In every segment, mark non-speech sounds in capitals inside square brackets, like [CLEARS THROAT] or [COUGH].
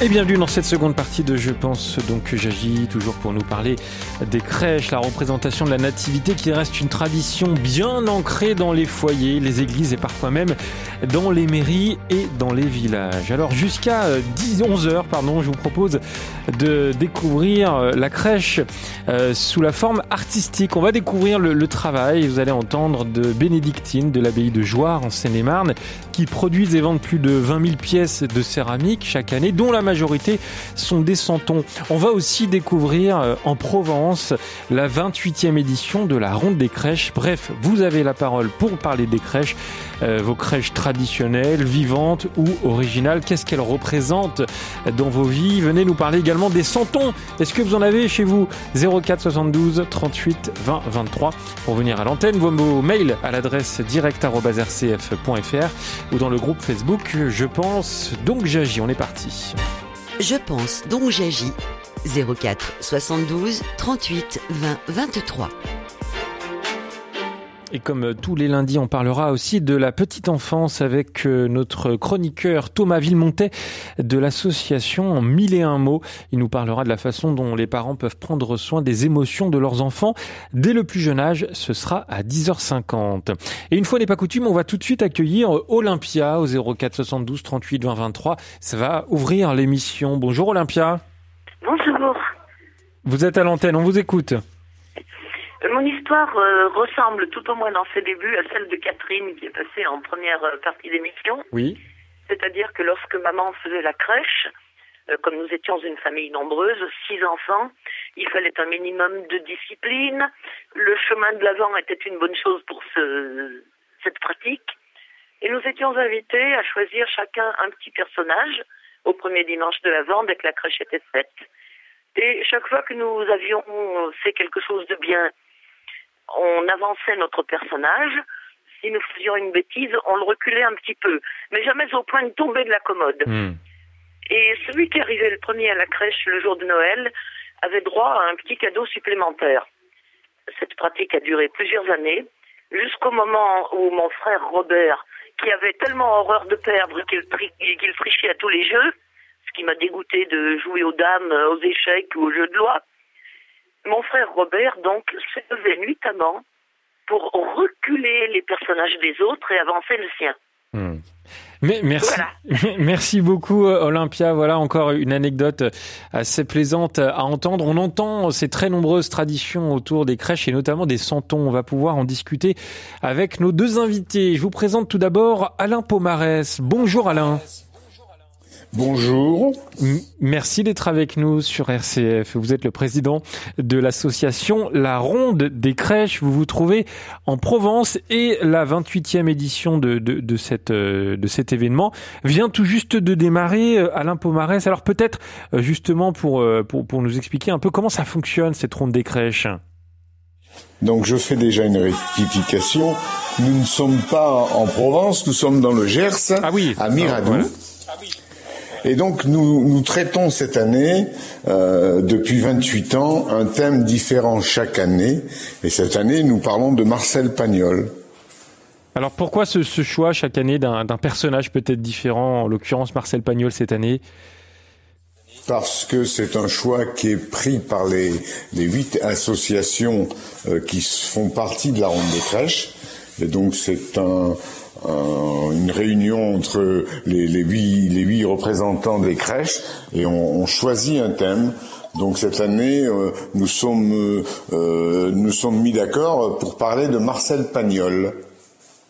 Et bienvenue dans cette seconde partie de Je pense donc que j'agis, toujours pour nous parler des crèches, la représentation de la nativité qui reste une tradition bien ancrée dans les foyers, les églises et parfois même dans les mairies et dans les villages. Alors jusqu'à 10, 11 heures, pardon, je vous propose de découvrir euh, la crèche euh, sous la forme artistique. On va découvrir le, travail, vous allez entendre de bénédictines de l'abbaye de Joire en Seine-et-Marne qui produisent et vendent plus de 20 000 pièces de céramique chaque année, dont la majorité sont des santons. On va aussi découvrir euh, en Provence la 28e édition de la Ronde des crèches. Bref, vous avez la parole pour parler des crèches, euh, vos crèches traditionnelles, vivantes ou originales. Qu'est-ce qu'elles représentent dans vos vies? Venez nous parler également des santons. Est-ce que vous en avez chez vous? 04 72 38 20 23 pour venir à l'antenne. Vos mails à l'adresse direct.rcf.fr ou dans le groupe Facebook Je pense donc j'agis. On est parti. Je pense donc j'agis. 04 72 38 20 23. Et comme tous les lundis, on parlera aussi de la petite enfance avec euh, notre chroniqueur Thomas Villemontet de l'association Mille et un mots. Il nous parlera de la façon dont les parents peuvent prendre soin des émotions de leurs enfants dès le plus jeune âge. Ce sera à 10h50. Et une fois n'est pas coutume, on va tout de suite accueillir Olympia au 04 72 38 20 23. Ça va ouvrir l'émission. Bonjour Olympia. Bonjour. Vous êtes à l'antenne, on vous écoute. Mon histoire euh, ressemble tout au moins dans ses débuts à celle de Catherine qui est passée en première euh, partie d'émission. Oui. C'est-à-dire que lorsque maman faisait la crèche, euh, comme nous étions une famille nombreuse, six enfants, il fallait un minimum de discipline. Le chemin de l'avant était une bonne chose pour ce, cette pratique. Et nous étions invités à choisir chacun un petit personnage au premier dimanche de l'avant dès que la crèche était faite. Et chaque fois que nous avions fait quelque chose de bien, on avançait notre personnage. Si nous faisions une bêtise, on le reculait un petit peu, mais jamais au point de tomber de la commode. Hmm. Et celui qui arrivait le premier à la crèche le jour de Noël avait droit à un petit cadeau supplémentaire. Cette pratique a duré plusieurs années, jusqu'au moment où mon frère Robert, qui avait tellement horreur de perdre qu'il tri- trichait à tous les jeux, ce qui m'a dégoûté de jouer aux dames, aux échecs ou aux jeux de loi, mon frère Robert, donc, s'est levé nuitamment pour reculer les personnages des autres et avancer le sien. Hmm. Mais merci, [LAUGHS] merci beaucoup euh, Olympia. Voilà encore une anecdote assez plaisante à entendre. On entend ces très nombreuses traditions autour des crèches et notamment des santons. On va pouvoir en discuter avec nos deux invités. Je vous présente tout d'abord Alain Pomarès. Bonjour Alain. Bonjour. Merci d'être avec nous sur RCF. Vous êtes le président de l'association La Ronde des crèches. Vous vous trouvez en Provence et la 28e édition de, de, de, cette, euh, de cet événement vient tout juste de démarrer. euh, Alain Pomarès, alors peut-être euh, justement pour, pour, pour nous expliquer un peu comment ça fonctionne cette Ronde des crèches. Donc je fais déjà une rectification. Nous ne sommes pas en Provence, nous sommes dans le Gers, Ah oui. à Miradou. Ah, voilà. Et donc nous, nous traitons cette année, euh, depuis 28 ans, un thème différent chaque année. Et cette année, nous parlons de Marcel Pagnol. Alors pourquoi ce, ce choix chaque année d'un personnage peut-être différent, en l'occurrence Marcel Pagnol cette année? Parce que c'est un choix qui est pris par les, les huit associations euh, qui font partie de la ronde des crèches. Et donc c'est un, un- une réunion entre les, les, huit, les huit représentants des crèches et on, on choisit un thème. Donc cette année, euh, nous sommes euh, nous sommes mis d'accord pour parler de Marcel Pagnol.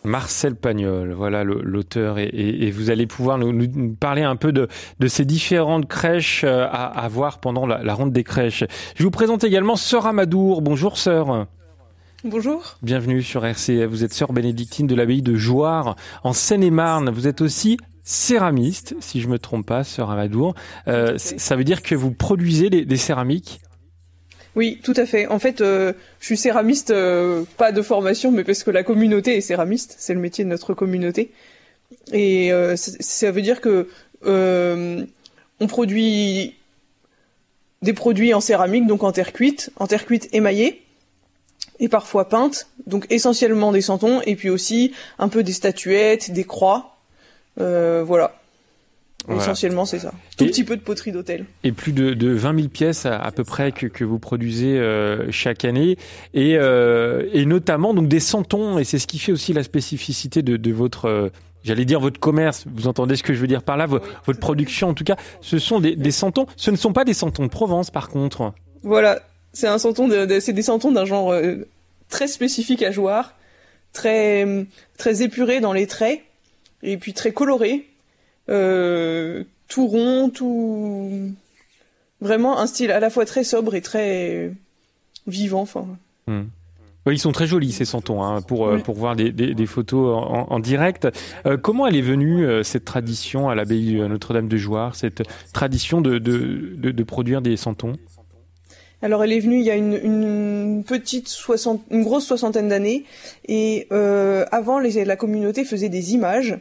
Marcel Pagnol, voilà l'auteur, et, et- et vous allez pouvoir nous, nous parler un peu de, de ces différentes crèches euh, à, à voir pendant la, la ronde des crèches. Je vous présente également Sœur Amadour. Bonjour Sœur. Bonjour. Bienvenue sur RCF. Vous êtes sœur bénédictine de l'abbaye de Joire en Seine-et-Marne. Vous êtes aussi céramiste, si je me trompe pas, sœur Amadour. Euh, ça veut dire que vous produisez des, des céramiques? Oui, tout à fait. En fait, euh, je suis céramiste, euh, pas de formation, mais parce que la communauté est céramiste. C'est le métier de notre communauté. Et euh, ça veut dire que on produit des produits en céramique, donc en terre cuite, en terre cuite émaillée et parfois peinte, donc essentiellement des santons, et puis aussi un peu des statuettes, des croix, euh, voilà. Essentiellement, c'est ça. Tout petit peu de poterie d'hôtel. Et plus de, de 20 000 pièces à, peu près que, que vous produisez euh, chaque année, et, euh, et notamment donc des santons, et c'est ce qui fait aussi la spécificité de, de votre euh, j'allais dire votre commerce, vous entendez ce que je veux dire par là, votre production en tout cas, ce sont des, des santons, ce ne sont pas des santons de Provence par contre. Voilà, c'est un santon, de, c'est des santons d'un genre euh, très spécifique à Jouard, très très épuré dans les traits et puis très coloré, euh, tout rond, tout vraiment un style à la fois très sobre et très vivant. Enfin. Hmm. ils sont très jolis ces santons hein, pour euh, pour voir des, des, photos en, direct. comment elle est venue cette tradition à l'abbaye Notre-Dame de Jouard, cette tradition de, de, de, de produire des santons alors elle est venue il y a une, petite soixante, une grosse soixantaine d'années, et euh, avant la communauté faisait des images.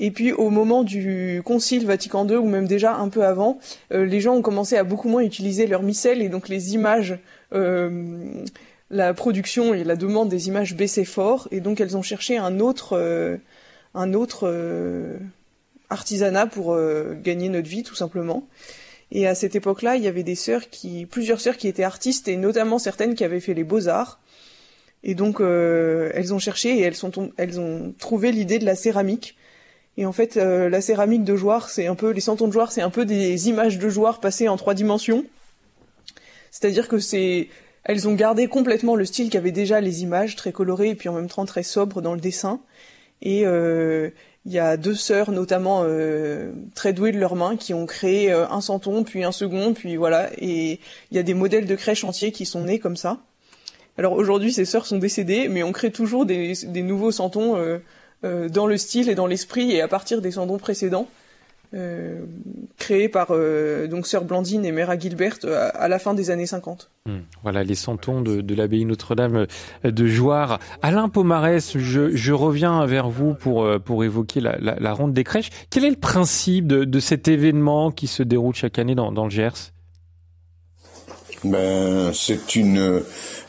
Et puis au moment du Concile Vatican II, ou même déjà un peu avant, euh, les gens ont commencé à beaucoup moins utiliser leur missel, et donc les images, euh, la production et la demande des images baissaient fort, et donc elles ont cherché un autre, un autre artisanat pour gagner notre vie tout simplement. Et à cette époque-là, il y avait des sœurs qui, plusieurs sœurs qui étaient artistes et notamment certaines qui avaient fait les beaux-arts. Et donc, euh, elles ont cherché et elles, ont trouvé l'idée de la céramique. Et en fait, euh, la céramique de Joire, c'est un peu, les santons de Joire, c'est un peu des images de Joire passées en trois dimensions. C'est-à-dire que c'est, elles ont gardé complètement le style qu'avaient déjà les images, très colorées et puis en même temps très sobres dans le dessin. Et, euh, il y a deux sœurs, notamment euh, très douées de leurs mains, qui ont créé euh, un santon, puis un second, puis voilà. Et il y a des modèles de crèches entiers qui sont nés comme ça. Alors aujourd'hui, ces sœurs sont décédées, mais on crée toujours des, des nouveaux santons euh, dans le style et dans l'esprit et à partir des santons précédents. Euh, créé par euh, donc sœur Blandine et Mère Gilbert euh, à, la fin des années 50. Hmm. Voilà les santons de, de l'abbaye Notre-Dame de Jouarre. Alain Pomarès, je, je, reviens vers vous pour, pour évoquer la, la, la, ronde des crèches. Quel est le principe de, de cet événement qui se déroule chaque année dans, dans le Gers? Ben, c'est une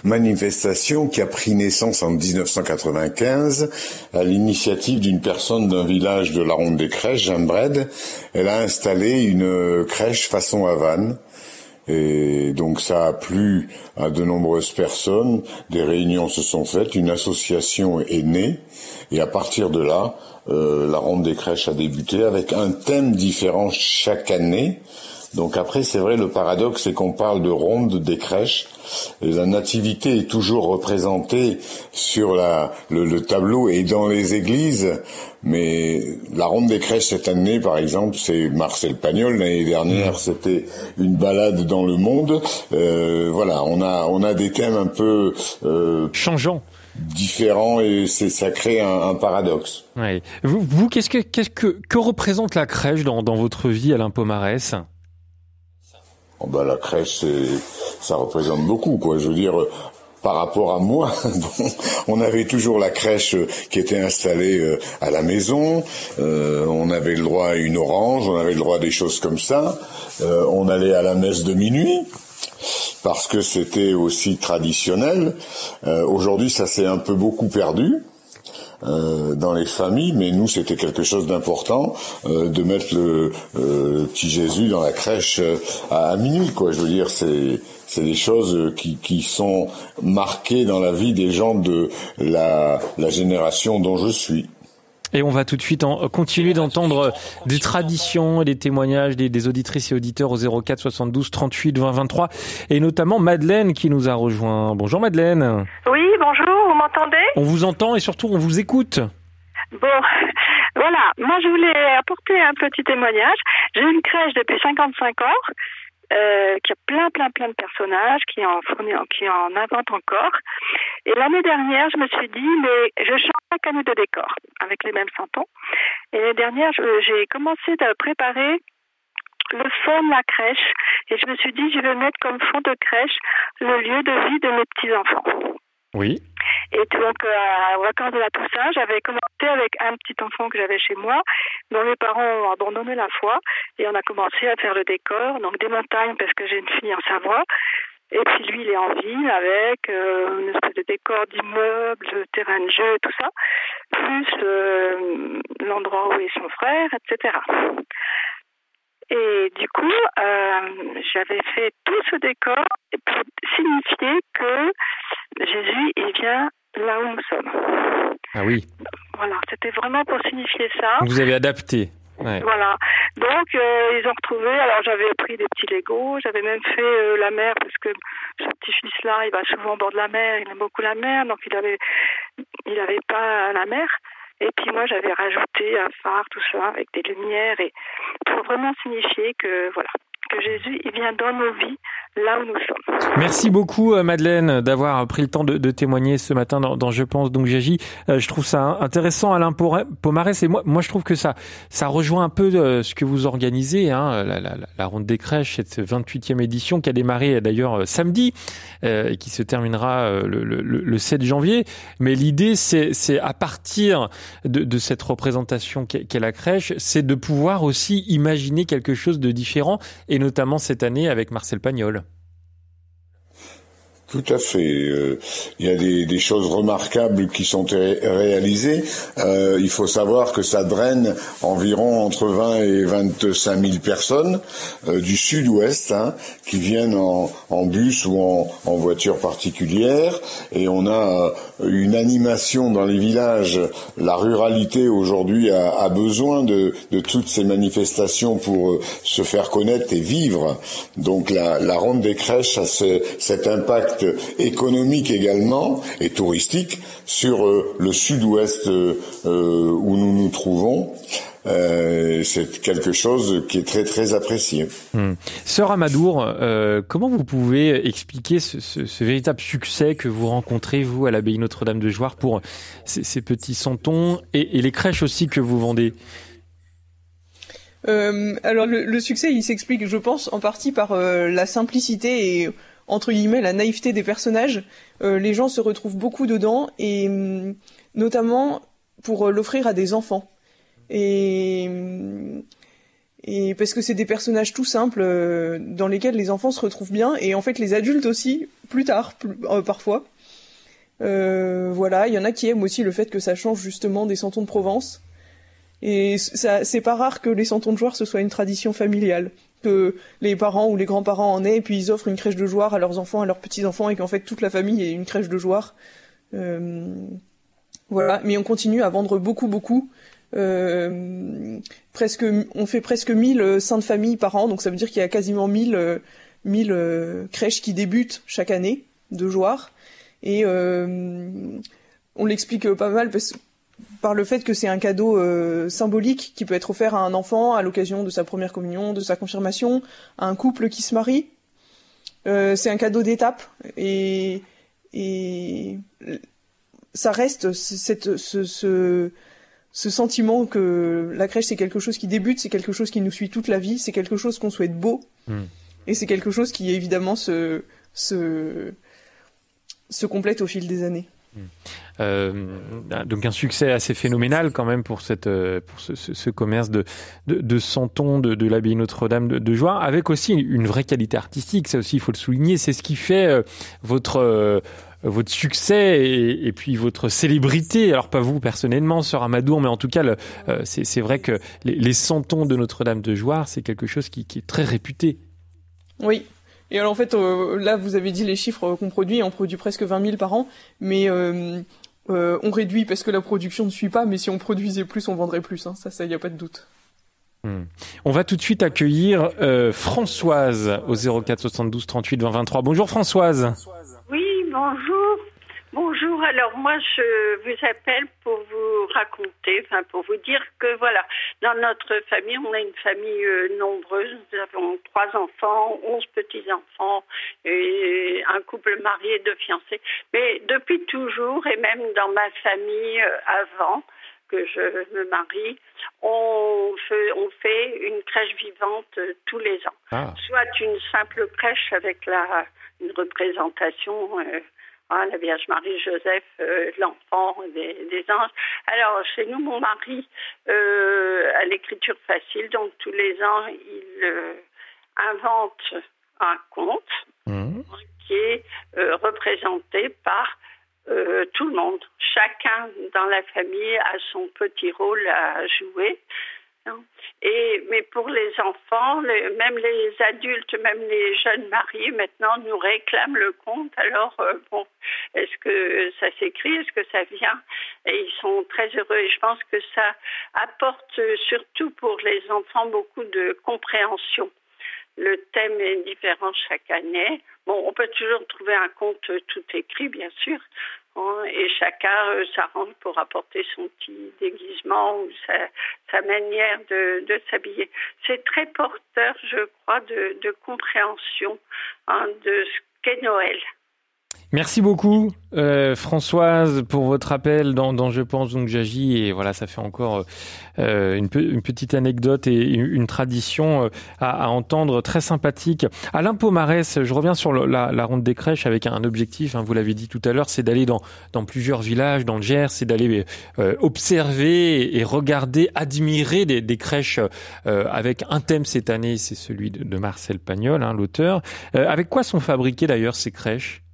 manifestation qui a pris naissance en 1995 à l'initiative d'une personne d'un village de la Ronde des Crèches, Jeanne Bred. Elle a installé une crèche façon Havane. Et donc ça a plu à de nombreuses personnes, des réunions se sont faites, une association est née, et à partir de là, euh, la ronde des crèches a débuté avec un thème différent chaque année. Donc après, c'est vrai, le paradoxe, c'est qu'on parle de ronde des crèches. La nativité est toujours représentée sur la, le, tableau et dans les églises. Mais la ronde des crèches cette année, par exemple, c'est Marcel Pagnol. L'année dernière, c'était une balade dans le monde. Euh, voilà, on a on a des thèmes un peu euh, changeants différents et c'est ça crée un, un paradoxe. Oui. Vous, vous qu'est-ce que qu'est-ce que que représente la crèche dans, dans votre vie, Alain Pomarès? Oh bah, la crèche, ça représente beaucoup, quoi. Je veux dire, par rapport à moi, [LAUGHS] on avait toujours la crèche qui était installée euh, à la maison. Euh, on avait le droit à une orange, on avait le droit à des choses comme ça. Euh, on allait à la messe de minuit parce que c'était aussi traditionnel. Aujourd'hui, ça s'est un peu beaucoup perdu. Euh, dans les familles, mais nous c'était quelque chose d'important euh, de mettre le, euh, petit Jésus dans la crèche à, minuit, quoi. Je veux dire, c'est c'est des choses qui, qui sont marquées dans la vie des gens de la, la génération dont je suis. Et on va tout de suite en, continuer d'entendre des traditions et des témoignages des, des, auditrices et auditeurs au 04 72 38 20 23 et notamment Madeleine qui nous a rejoint. Bonjour Madeleine. Oui, m'entendez On vous entend et surtout on vous écoute. Bon, [LAUGHS] voilà, moi je voulais apporter un petit témoignage. J'ai une crèche depuis 55 ans euh, qui a plein, plein, plein de personnages, qui en fournit, qui en invente encore. Et l'année dernière, je me suis dit, mais je change chaque année de décor avec les mêmes santons. Et l'année dernière, j'ai commencé à préparer le fond de la crèche. Et je me suis dit, je vais mettre comme fond de crèche le lieu de vie de mes petits-enfants. Oui. Et donc, euh, aux vacances de la Toussaint, j'avais commencé avec un petit enfant que j'avais chez moi, dont mes parents ont abandonné la foi, et on a commencé à faire le décor, donc des montagnes parce que j'ai une fille en Savoie. Et puis lui, il est en ville avec euh, une espèce de décor d'immeuble, de terrain de jeu, tout ça, plus euh, l'endroit où est son frère, etc. Et du coup, euh, j'avais fait tout ce décor pour signifier que Jésus, il vient là où nous sommes. Ah oui. Voilà, c'était vraiment pour signifier ça. Vous avez adapté. Ouais. Voilà. Donc, euh, ils ont retrouvé. Alors, j'avais pris des petits Legos. J'avais même fait euh, la mer parce que ce petit-fils-là, il va souvent au bord de la mer. Il aime beaucoup la mer. Donc, il avait, il avait pas la mer. Et puis moi, j'avais rajouté un phare, tout ça, avec des lumières, et pour vraiment signifier que voilà, Jésus, il vient dans nos vies, là où nous sommes. Merci beaucoup euh, Madeleine d'avoir pris le temps de, témoigner ce matin dans, Je pense donc j'agis. Euh, je trouve ça intéressant Alain Pomarès et moi je trouve que ça ça rejoint un peu euh, ce que vous organisez hein, la, ronde des crèches cette 28e édition qui a démarré d'ailleurs samedi et qui se terminera le, le, le 7 janvier mais l'idée c'est à partir de, cette représentation qu'est la crèche c'est de pouvoir aussi imaginer quelque chose de différent et cette année avec Marcel Pagnol. Tout à fait. Euh, il y a des, des, choses remarquables qui sont réalisées. Euh, il faut savoir que ça draine environ entre 20 et 25 000 personnes euh, du sud-ouest hein, qui viennent en, en bus ou en, en, voiture particulière. Et on a une animation dans les villages. La ruralité aujourd'hui a, a, besoin de, de, toutes ces manifestations pour euh, se faire connaître et vivre. Donc la, la ronde des crèches a ce, cet impact économique également et touristique sur euh, le sud-ouest euh, où nous nous trouvons. Euh, c'est quelque chose qui est très très apprécié. Hmm. Sœur Amadour, euh, comment vous pouvez expliquer ce, ce, ce, véritable succès que vous rencontrez vous à l'abbaye Notre-Dame de Joire pour ces, ces petits santons et, et, les crèches aussi que vous vendez? Euh, alors le, le, succès, il s'explique, je pense, en partie par la simplicité et entre guillemets la naïveté des personnages. Euh, les gens se retrouvent beaucoup dedans et hum, notamment pour euh, l'offrir à des enfants. Et hum, et parce que c'est des personnages tout simples euh, dans lesquels les enfants se retrouvent bien et en fait les adultes aussi plus tard parfois. Voilà, il y en a qui aiment aussi le fait que ça change justement des santons de Provence. Et c'est pas rare que les santons de joueurs ce soit une tradition familiale que les parents ou les grands-parents en aient, et puis ils offrent une crèche de joueurs à leurs enfants, à leurs petits-enfants, et qu'en fait toute la famille ait une crèche de joueurs. Euh, voilà, mais on continue à vendre beaucoup, beaucoup. Euh, presque, on fait presque 1000 saints de famille par an, donc ça veut dire qu'il y a quasiment 1000, 1000 euh, crèches qui débutent chaque année de joueurs. Et euh, on l'explique pas mal parce que par le fait que c'est un cadeau euh, symbolique qui peut être offert à un enfant à l'occasion de sa première communion, de sa confirmation, à un couple qui se marie. Euh, c'est un cadeau d'étape et, et ça reste cette, ce, ce, ce sentiment que la crèche c'est quelque chose qui débute, c'est quelque chose qui nous suit toute la vie, c'est quelque chose qu'on souhaite beau mmh. et c'est quelque chose qui évidemment se, se, se complète au fil des années. Euh, donc un succès assez phénoménal quand même pour cette pour ce, ce, ce commerce de de, de de, de l'abbaye Notre-Dame de, de Joie, avec aussi une vraie qualité artistique. Ça aussi, il faut le souligner. C'est ce qui fait euh, votre euh, votre succès et, puis votre célébrité. Alors pas vous personnellement, sœur Amadour, mais en tout cas, euh, c'est vrai que les, les santons de Notre-Dame de Joire, c'est quelque chose qui est très réputé. Oui, et alors en fait, euh, là, vous avez dit les chiffres qu'on produit, on produit presque 20 000 par an, mais euh, euh, on réduit parce que la production ne suit pas, mais si on produisait plus, on vendrait plus, hein. ça, ça, y a pas de doute. Hmm. On va tout de suite accueillir euh, Françoise au 04 72 38 20 23. Bonjour Françoise. Oui, bonjour. Bonjour, alors moi je vous appelle pour vous raconter, enfin pour vous dire que voilà, dans notre famille, on a une famille euh, nombreuse, nous avons trois enfants, onze petits-enfants et un couple marié, deux fiancés. Mais depuis toujours, et même dans ma famille euh, avant que je me marie, on fait, on fait une crèche vivante euh, tous les ans. Ah. Soit une simple crèche avec la, une représentation Hein, la Vierge Marie, Joseph, euh, l'enfant, des, des, anges. Alors, chez nous, mon mari euh, a l'écriture facile, donc tous les ans, il euh, invente un conte mmh. qui est représenté par tout le monde. Chacun dans la famille a son petit rôle à jouer. Et, mais pour les enfants, même les adultes, même les jeunes mariés maintenant nous réclament le compte. Alors, euh, bon, est-ce que ça s'écrit? Est-ce que ça vient? Et ils sont très heureux. Et je pense que ça apporte surtout pour les enfants beaucoup de compréhension. Le thème est différent chaque année. Bon, on peut toujours trouver un compte tout écrit, bien sûr, et chacun euh, s'arrange pour apporter son petit déguisement ou sa, manière de, s'habiller. C'est très porteur, je crois, de, compréhension hein, de ce qu'est Noël. Merci beaucoup euh, Françoise pour votre appel dans, Je pense donc j'agis et voilà ça fait encore euh, une, petite anecdote et une, tradition euh, à, entendre très sympathique. Alain Pomarès, je reviens sur la, ronde des crèches avec un objectif, hein, vous l'avez dit tout à l'heure, c'est d'aller dans, plusieurs villages dans le Gers, c'est d'aller observer et regarder, admirer des, crèches avec un thème cette année, c'est celui de, Marcel Pagnol, hein, l'auteur. avec quoi sont fabriquées d'ailleurs ces crèches?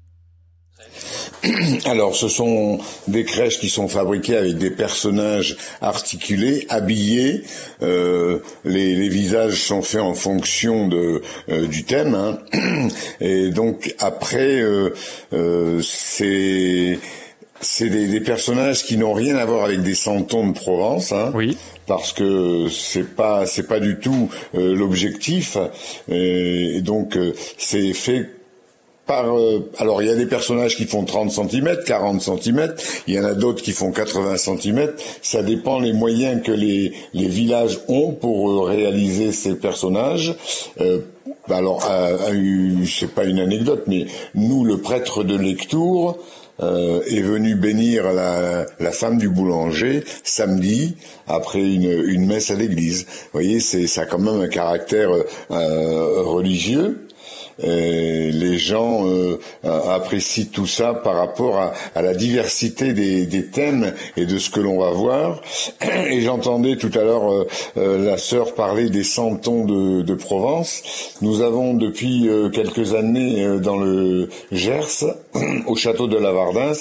[COUGHS] alors, ce sont des crèches qui sont fabriquées avec des personnages articulés, habillés. Euh, les, visages sont faits en fonction de euh, du thème. Hein. [COUGHS] Et donc après, euh, c'est c'est des, personnages qui n'ont rien à voir avec des santons de Provence. Hein. Oui parce que c'est pas c'est pas du tout l'objectif et donc c'est fait euh, alors il y a des personnages qui font 30 cm, 40 cm, il y en a d'autres qui font 80 cm, ça dépend les moyens que les, les villages ont pour euh, réaliser ces personnages. Euh, alors, c'est pas une anecdote, mais nous, le prêtre de Lectour, euh, est venu bénir la, la, femme du boulanger samedi après une, une messe à l'église. Vous voyez, c'est ça a quand même un caractère euh, religieux. Et les gens euh, apprécient tout ça par rapport à, à la diversité des, des, thèmes et de ce que l'on va voir. Et j'entendais tout à l'heure euh, euh, la sœur parler des santons de, de Provence. Nous avons depuis quelques années dans le Gers, au château de Lavardins,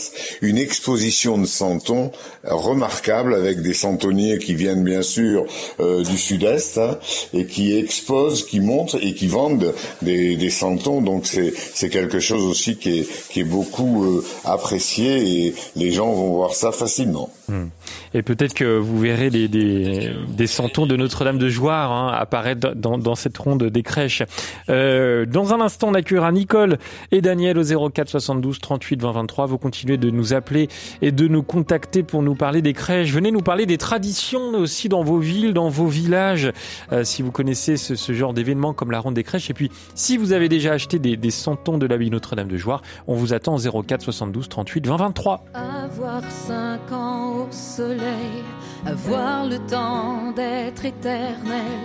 une exposition de santons remarquable avec des santonniers qui viennent bien sûr du sud-est hein, et qui exposent, qui montrent et qui vendent des, des santons donc c'est quelque chose aussi qui est, qui est beaucoup euh, apprécié et les gens vont voir ça facilement. Hmm. Et peut-être que vous verrez des, des, des santons de Notre-Dame de Joire hein, apparaître dans, dans, cette ronde des crèches. Euh, dans un instant, on accueillera Nicole et Daniel au 04 72 38 20 23. Vous continuez de nous appeler et de nous contacter pour nous parler des crèches. Venez nous parler des traditions aussi dans vos villes, dans vos villages, euh, si vous connaissez ce, ce genre d'événements comme la ronde des crèches. Et puis, si vous avez déjà acheté des, des santons de l'abbaye Notre-Dame de Joire, on vous attend au 04 72 38 20 23. Avoir 5 ans au soleil avoir le temps d'être éternel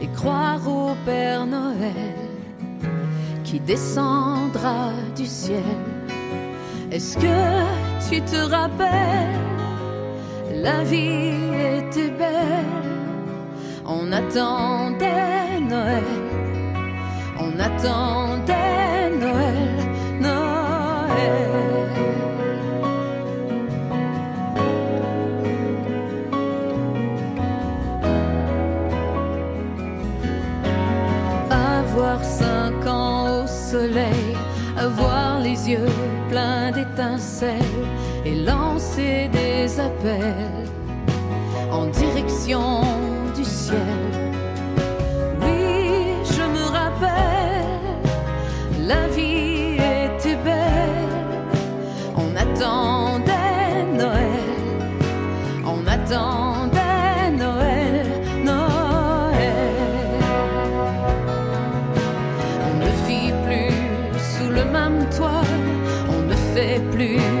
et croire au Père Noël qui descendra du ciel. Est-ce que tu te rappelles, la vie était belle, on attendait Noël, on attendait Noël, Noël. Avoir les yeux pleins d'étincelles et lancer des appels en direction du ciel. Plus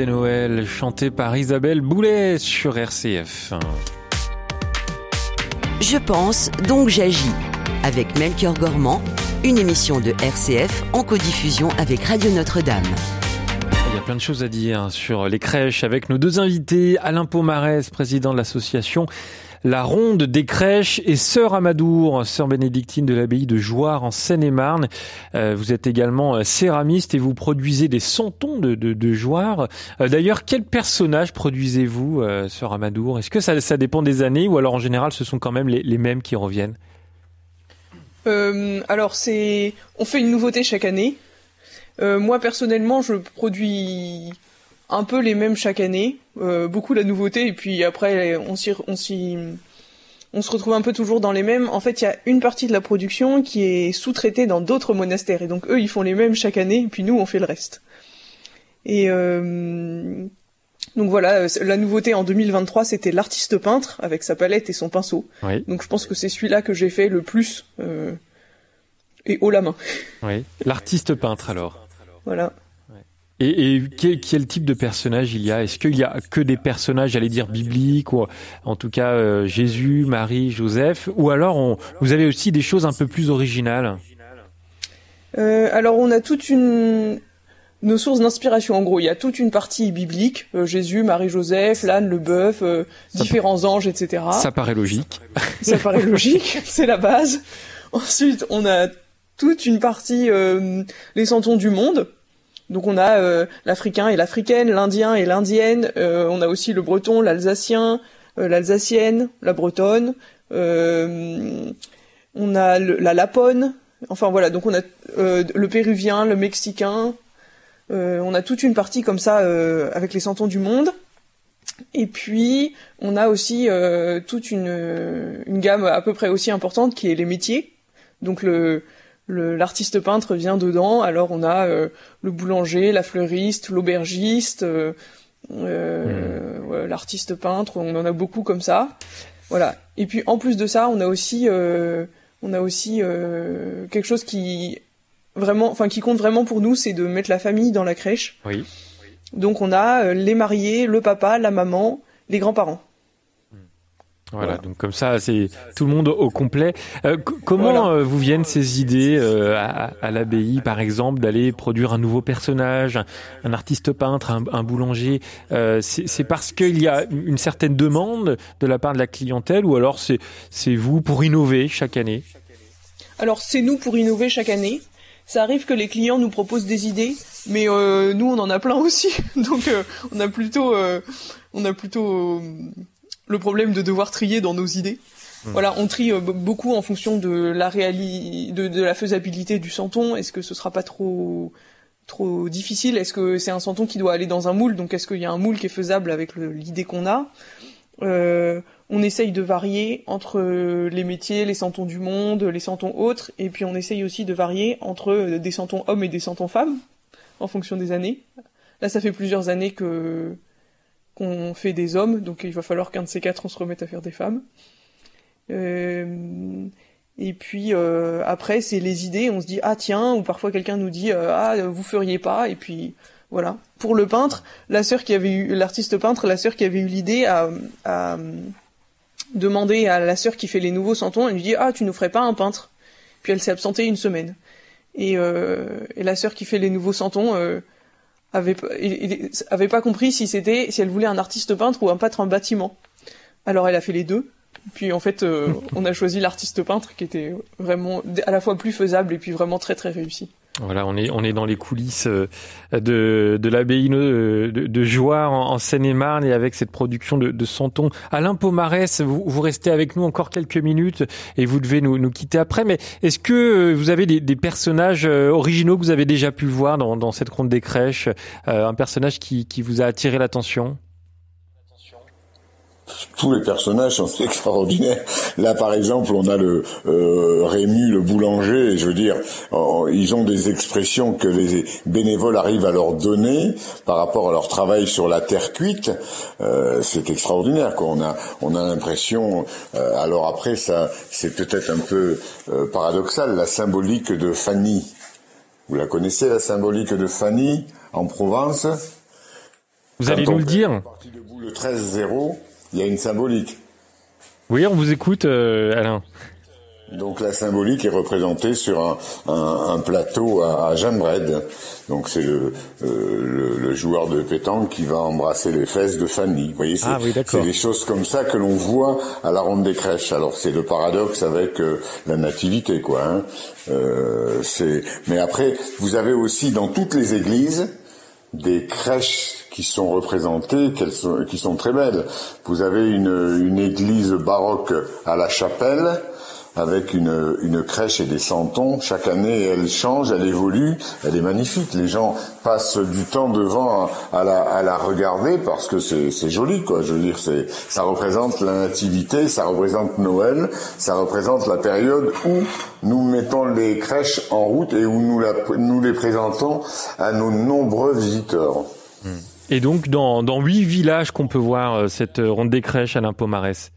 Noël, chanté par Isabelle Boulet sur RCF. Je pense, donc j'agis. Avec Melchior Gormand, une émission de RCF en codiffusion avec Radio Notre-Dame. Il y a plein de choses à dire sur les crèches avec nos deux invités, Alain Pomarès, président de l'association La Ronde des crèches et Sœur Amadour, sœur bénédictine de l'abbaye de Jouarre en Seine-et-Marne. Euh, vous êtes également euh, céramiste et vous produisez des santons de, de. Euh, D'ailleurs, quel personnage produisez-vous, sœur Amadour Est-ce que ça, ça dépend des années ou alors en général ce sont quand même les, les mêmes qui reviennent? Alors c'est, on fait une nouveauté chaque année. Moi personnellement, je produis un peu les mêmes chaque année, euh, beaucoup la nouveauté, et puis après on s'y, on s'y, on se retrouve un peu toujours dans les mêmes. En fait, il y a une partie de la production qui est sous-traitée dans d'autres monastères, et donc eux ils font les mêmes chaque année, et puis nous on fait le reste. Et euh, donc voilà, la nouveauté en 2023, c'était l'artiste peintre avec sa palette et son pinceau. Oui, Donc je pense que c'est celui-là que j'ai fait le plus euh, et haut la main. oui. L'artiste peintre alors. Voilà. Et, et quel, quel type de personnage il y a? Est-ce qu'il y a que des personnages, j'allais dire bibliques, ou en tout cas euh, Jésus, Marie, Joseph, ou alors on, vous avez aussi des choses un peu plus originales? Euh, alors on a toute une nos sources d'inspiration en gros. Il y a toute une partie biblique euh, Jésus, Marie, Joseph, l'âne, le bœuf, euh, différents anges, etc. Ça paraît logique. [LAUGHS] Ça paraît logique, [LAUGHS] c'est la base. Ensuite, on a toute une partie euh, les santons du monde. Donc on a euh, l'africain et l'africaine, l'indien et l'indienne. Euh, on a aussi le breton, l'alsacien, euh, l'alsacienne, la bretonne. On a la laponne. Enfin voilà, donc on a le péruvien, le mexicain. On a toute une partie comme ça avec les santons du monde. Et puis, on a aussi toute une, une gamme à peu près aussi importante qui est les métiers. Donc le- l'artiste peintre vient dedans. Alors on a euh, le boulanger, la fleuriste, l'aubergiste, euh, euh, ouais, l'artiste peintre. On en a beaucoup comme ça. Voilà. Et puis en plus de ça, on a aussi on a aussi quelque chose qui vraiment, enfin qui compte vraiment pour nous, c'est de mettre la famille dans la crèche. Oui. Donc on a les mariés, le papa, la maman, les grands-parents. Voilà, Voilà. donc comme ça, c'est tout le monde au complet. Euh, comment Voilà. euh, vous viennent ces idées euh, à, à l'abbaye, par exemple, d'aller produire un nouveau personnage, un, un artiste peintre, un, un boulanger euh, C'est c'est parce qu'il y a une certaine demande de la part de la clientèle, ou alors c'est c'est vous pour innover chaque année? Alors c'est nous pour innover chaque année. Ça arrive que les clients nous proposent des idées, mais euh, nous on en a plein aussi. [LAUGHS] Donc euh, on a plutôt, euh, on a plutôt euh, le problème de devoir trier dans nos idées. Voilà, on trie euh, beaucoup en fonction de la réali de, de la faisabilité du santon. Est-ce que ce sera pas trop trop difficile? Est-ce que c'est un santon qui doit aller dans un moule? Donc est-ce qu'il y a un moule qui est faisable avec l'idée qu'on a? Euh, On essaye de varier entre euh, les métiers, les santons du monde, les santons autres, et puis on essaye aussi de varier entre des santons hommes et des santons femmes en fonction des années. Là, ça fait plusieurs années que qu'on fait des hommes, donc il va falloir qu'un de ces quatre on se remette à faire des femmes. Euh, et puis euh, après, c'est les idées. On se dit ah tiens, ou parfois quelqu'un nous dit euh, ah vous feriez pas. Et puis voilà. Pour le peintre, la sœur qui avait eu l'artiste peintre, la sœur qui avait eu l'idée a, demandé à la sœur qui fait les nouveaux santons. Elle lui dit ah tu nous ferais pas un peintre. Puis elle s'est absentée une semaine. Et, et la sœur qui fait les nouveaux santons avait, avait pas compris si c'était si elle voulait un artiste peintre ou un peintre en bâtiment. Alors elle a fait les deux. Puis en fait, euh, [LAUGHS] on a choisi l'artiste peintre qui était vraiment à la fois plus faisable et puis vraiment très très réussi. Voilà, on est on est dans les coulisses euh, de de l'abbaye euh, de, de en, Seine-et-Marne et avec cette production de, de Santon. Alain Pomarès, vous, vous restez avec nous encore quelques minutes et vous devez nous, nous quitter après. Mais est-ce que euh, vous avez des, personnages originaux que vous avez déjà pu voir dans, dans cette ronde des crèches, un personnage qui, qui vous a attiré l'attention? Tous les personnages sont [LAUGHS] extraordinaires. Là, par exemple, on a le euh, Rému, le boulanger. Je veux dire, euh, ils ont des expressions que les bénévoles arrivent à leur donner par rapport à leur travail sur la terre cuite. Euh, c'est extraordinaire. Quoi. On a, on a l'impression. euh, alors après, ça, c'est peut-être un peu euh, paradoxal. La symbolique de Fanny. Vous la connaissez, la symbolique de Fanny en Provence? Vous allez nous le dire Parti debout le 13-0, il y a une symbolique. Oui, on vous écoute, euh, Alain. Donc la symbolique est représentée sur un, un, un plateau à, à Jambred. Donc c'est le, euh, le, le joueur de pétanque qui va embrasser les fesses de Fanny. Vous voyez, c'est Ah oui, des choses comme ça que l'on voit à la ronde des crèches. Alors c'est le paradoxe avec euh, la nativité, quoi. Hein. Euh, c'est. Mais après, vous avez aussi dans toutes les églises des crèches qui sont représentées, qui sont très belles. Vous avez une, une église baroque à la chapelle, avec une, une crèche et des santons. Chaque année, elle change, elle évolue, elle est magnifique. Les gens passent du temps devant à, la, à la regarder parce que c'est c'est joli, quoi. Je veux dire, c'est ça représente la nativité, ça représente Noël, ça représente la période où nous mettons les crèches en route et où nous, la, nous les présentons à nos nombreux visiteurs. Et donc dans dans huit villages qu'on peut voir euh, cette euh, ronde des crèches, Alain Pomarès.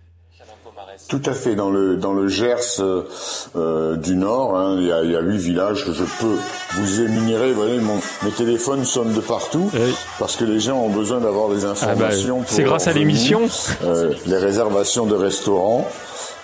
Tout à fait. Dans le dans le Gers euh, euh, du Nord, hein, il y, a, il y a huit villages que je peux vous énumérer. Vous voyez, mon, mes téléphones sonnent de partout parce que les gens ont besoin d'avoir des informations. Ah bah, c'est pour grâce à l'émission. Euh, les réservations de restaurants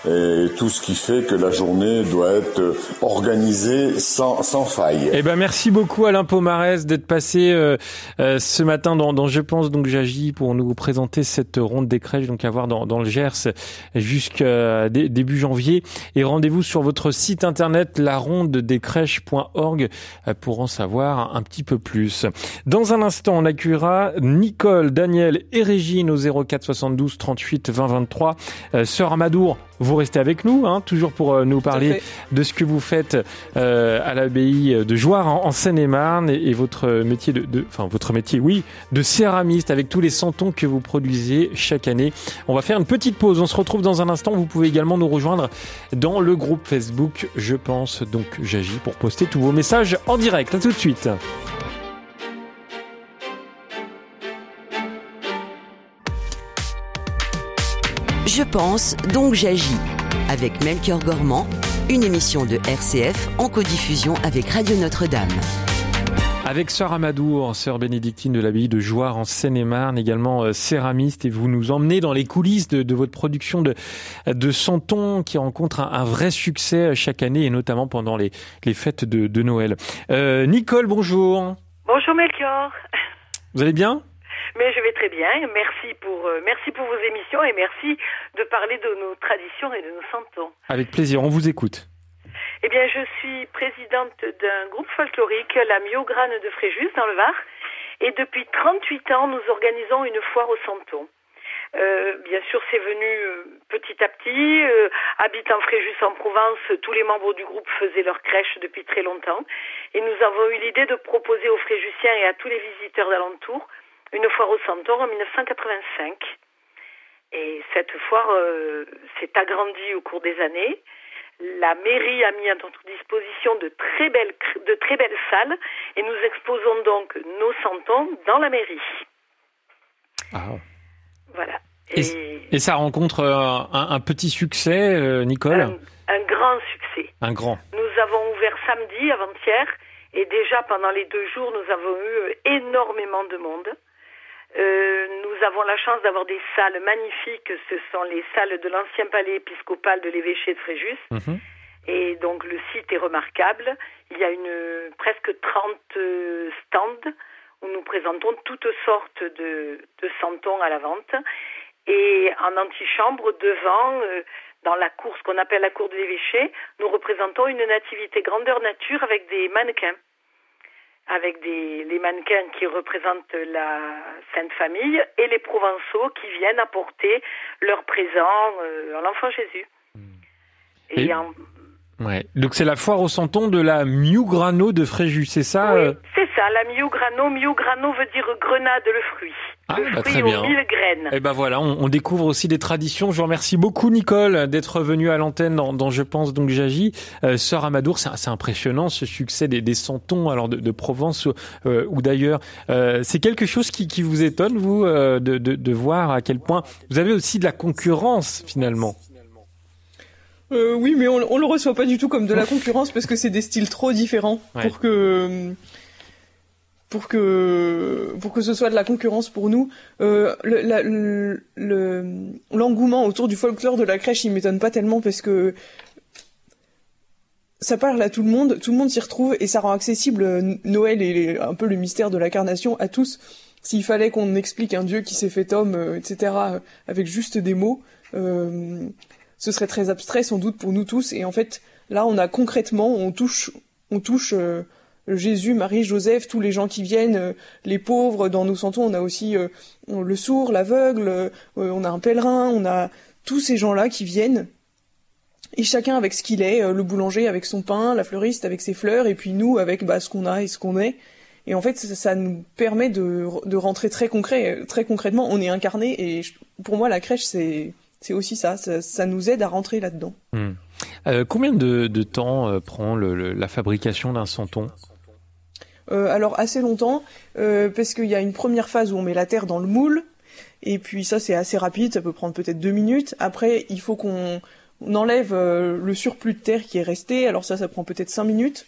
et tout ce qui fait que la journée doit être euh, organisée sans sans faille. Eh ben merci beaucoup Alain Pomarès d'être passé euh, euh, ce matin dans, dans Je pense donc j'agis pour nous présenter cette ronde des crèches donc à voir dans, dans le Gers jusqu'à dé- début janvier et rendez-vous sur votre site internet larondedescrèches.org euh, pour en savoir un petit peu plus. Dans un instant on accueillera Nicole, Daniel et Régine au 04 72 38 20 23. Euh, Sœur Amadour, vous restez avec nous hein, toujours pour euh, nous parler de ce que vous faites euh, à l'abbaye de Jouarre en, en Seine-et-Marne et, et votre métier de, de- enfin votre métier, oui, de céramiste avec tous les santons que vous produisez chaque année. On va faire une petite pause. On se retrouve dans un instant. Vous pouvez également nous rejoindre dans le groupe Facebook. Je pense donc j'agis pour poster tous vos messages en direct. À tout de suite. Je pense, donc j'agis. Avec Melchior Gormand, une émission de RCF en codiffusion avec Radio Notre-Dame. Avec Sœur Amadour, Sœur Bénédictine de l'abbaye de Jouarre en Seine-et-Marne, également euh, céramiste, et vous nous emmenez dans les coulisses de, de votre production de, de Santon qui rencontre un, un vrai succès chaque année et notamment pendant les, les fêtes de, de Noël. Euh, Nicole, bonjour. Bonjour Melchior. Vous allez bien? Mais je vais très bien. Merci pour euh, merci pour vos émissions et merci de parler de nos traditions et de nos santons. Avec plaisir, on vous écoute. Eh bien, je suis présidente d'un groupe folklorique, la Miograne de Fréjus, dans le Var. Et depuis 38 ans, nous organisons une foire au santon. Euh, bien sûr, c'est venu euh, petit à petit. Euh, habitant Fréjus en Provence, tous les membres du groupe faisaient leur crèche depuis très longtemps. Et nous avons eu l'idée de proposer aux Fréjusiens et à tous les visiteurs d'alentour une foire au Santon en 1985. Et cette foire euh, s'est agrandie au cours des années. La mairie a mis à notre disposition de très belles, de très belles salles et nous exposons donc nos santons dans la mairie. Ah. Voilà. Et, et ça rencontre euh, un, un petit succès, euh, Nicole? Un, un grand succès. Un grand. Nous avons ouvert samedi, avant-hier, et déjà pendant les deux jours, nous avons eu énormément de monde. Euh, nous avons la chance d'avoir des salles magnifiques. Ce sont les salles de l'ancien palais épiscopal de l'évêché de Fréjus. Mhm. Et donc le site est remarquable. Il y a une presque 30 euh, stands où nous présentons toutes sortes de, de santons à la vente. Et en antichambre, devant, euh, dans la cour, ce qu'on appelle la cour de l'évêché, nous représentons une nativité grandeur nature avec des mannequins. Avec des, les mannequins qui représentent la Sainte Famille et les Provençaux qui viennent apporter leur présent euh, à l'enfant Jésus. Et, Et- en- Ouais. Donc c'est la foire au santon de la Miu Grano de Fréjus, c'est ça euh C'est ça, la Miu Grano. Miu Grano veut dire grenade, le fruit. Ah, bah, très bien. mille graines. Eh ben voilà, on, on découvre aussi des traditions. Je vous remercie beaucoup Nicole d'être venue à l'antenne dans, dans Je pense donc j'agis. Euh, Sœur Amadour, c'est impressionnant ce succès des, des santons alors de, de Provence euh, ou d'ailleurs. Euh, c'est quelque chose qui, qui vous étonne vous euh, de, de, de voir à quel point vous avez aussi de la concurrence finalement. Euh, oui, mais on, on le reçoit pas du tout comme de la concurrence parce que c'est des styles trop différents Ouais. pour que pour que pour que ce soit de la concurrence pour nous. Euh, L'engouement autour du folklore de la crèche, il m'étonne pas tellement parce que ça parle à tout le monde, tout le monde s'y retrouve et ça rend accessible euh, Noël et un peu le mystère de l'incarnation à tous. S'il fallait qu'on explique un dieu qui s'est fait homme, euh, etc., avec juste des mots, ce serait très abstrait sans doute pour nous tous. Et en fait, là, on a concrètement, on touche, on touche Jésus, Marie, Joseph, tous les gens qui viennent, euh, les pauvres. Dans nos santons, on a aussi euh, le sourd, l'aveugle, euh, on a un pèlerin, on a tous ces gens-là qui viennent. Et chacun avec ce qu'il est, le boulanger avec son pain, la fleuriste avec ses fleurs, et puis nous avec bah, ce qu'on a et ce qu'on est. Et en fait, ça, nous permet de, rentrer très concret, très concrètement. On est incarné, et pour moi, la crèche, c'est aussi ça, ça. nous aide à rentrer là-dedans. Hmm. Combien de, temps prend la fabrication d'un santon? Alors assez longtemps, euh, parce qu'il y a une première phase où on met la terre dans le moule, et puis ça c'est assez rapide, ça peut prendre peut-être deux minutes. Après, il faut qu'on on enlève euh, le surplus de terre qui est resté, alors ça ça prend peut-être cinq minutes.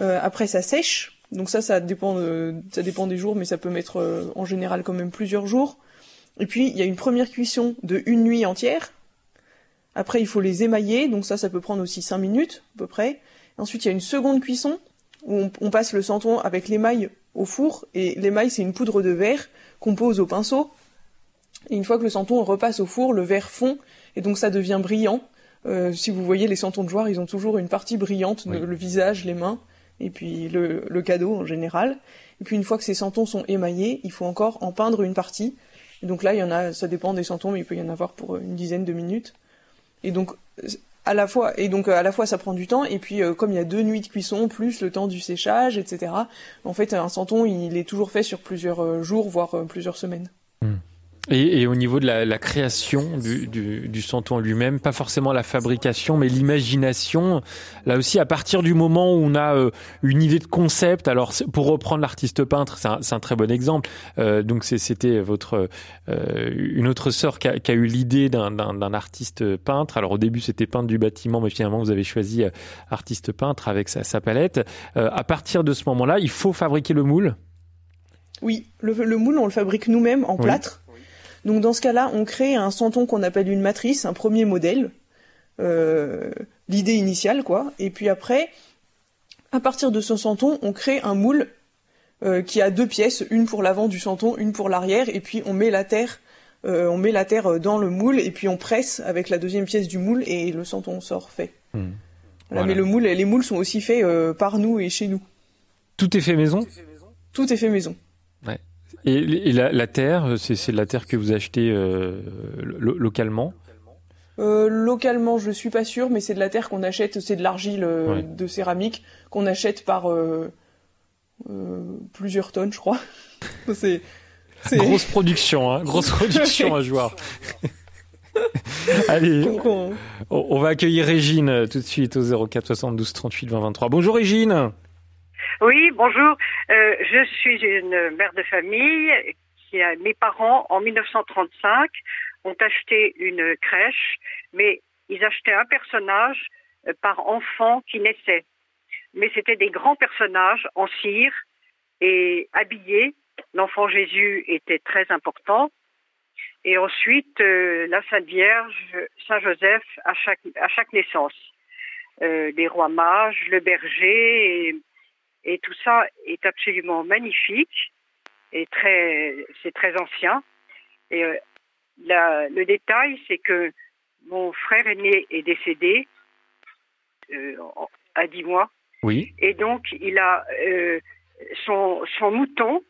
Euh, après ça sèche, donc ça ça dépend des jours, mais ça peut mettre euh, en général quand même plusieurs jours. Et puis il y a une première cuisson de une nuit entière. Après il faut les émailler, donc ça ça peut prendre aussi cinq minutes à peu près. Ensuite il y a une seconde cuisson où on, on passe le santon avec l'émail au four, et l'émail c'est une poudre de verre qu'on pose au pinceau. Et une fois que le santon repasse au four, le verre fond, et donc ça devient brillant. Euh, si vous voyez les santons de joie, ils ont toujours une partie brillante, Oui. le, le visage, les mains, et puis le, le cadeau en général. Et puis une fois que ces santons sont émaillés, il faut encore en peindre une partie. Et donc là, il y en a, ça dépend des santons, mais il peut y en avoir pour une dizaine de minutes. Et donc à la fois et donc euh, à la fois ça prend du temps et puis euh, comme il y a deux nuits de cuisson plus le temps du séchage etc en fait un santon il est toujours fait sur plusieurs euh, jours voire plusieurs semaines Et, et au niveau de la, la création du, du, du santon lui-même, pas forcément la fabrication, mais l'imagination. Là aussi, à partir du moment où on a euh, une idée de concept, alors pour reprendre l'artiste peintre, c'est un, un très bon exemple. Euh, donc c'était votre euh, une autre sœur qui a, qui a eu l'idée d'un- artiste peintre. Alors au début c'était peintre du bâtiment, mais finalement vous avez choisi euh, artiste peintre avec sa, sa palette. Euh, à partir de ce moment-là, il faut fabriquer le moule? oui le, le moule on le fabrique nous-mêmes en Oui. plâtre donc dans ce cas-là on crée un santon qu'on appelle une matrice un premier modèle euh, l'idée initiale quoi et puis après à partir de ce santon on crée un moule euh, qui a deux pièces une pour l'avant du santon une pour l'arrière et puis on met la terre euh, on met la terre dans le moule et puis on presse avec la deuxième pièce du moule et le santon sort fait Hmm. Voilà, Voilà. mais le moule les moules sont aussi faits par nous et chez nous Tout est fait maison? tout est fait maison Et, et la, la terre, c'est de la terre que vous achetez euh, lo- localement? Euh, localement, je suis pas sûre, mais c'est de la terre qu'on achète, c'est de l'argile euh, Ouais. de céramique qu'on achète par plusieurs tonnes, je crois. [LAUGHS] c'est Grosse production, hein, grosse [LAUGHS] production à joueur. [LAUGHS] Allez, on- va accueillir Régine tout de suite au 04 72 38 20 23. Bonjour Régine. Oui, bonjour. Euh, je suis une mère de famille qui a mes parents en 1935 ont acheté une crèche, mais ils achetaient un personnage euh, par enfant qui naissait. Mais c'était des grands personnages en cire et habillés. L'enfant Jésus était très important. Et ensuite, euh, la Sainte Vierge, Saint Joseph à chaque, à chaque naissance. Euh, les rois mages, le berger et tout ça est absolument magnifique et très c'est très ancien. Et euh, la- le détail c'est que mon frère aîné est décédé euh, à 10 mois. Oui. et donc il a euh, son son mouton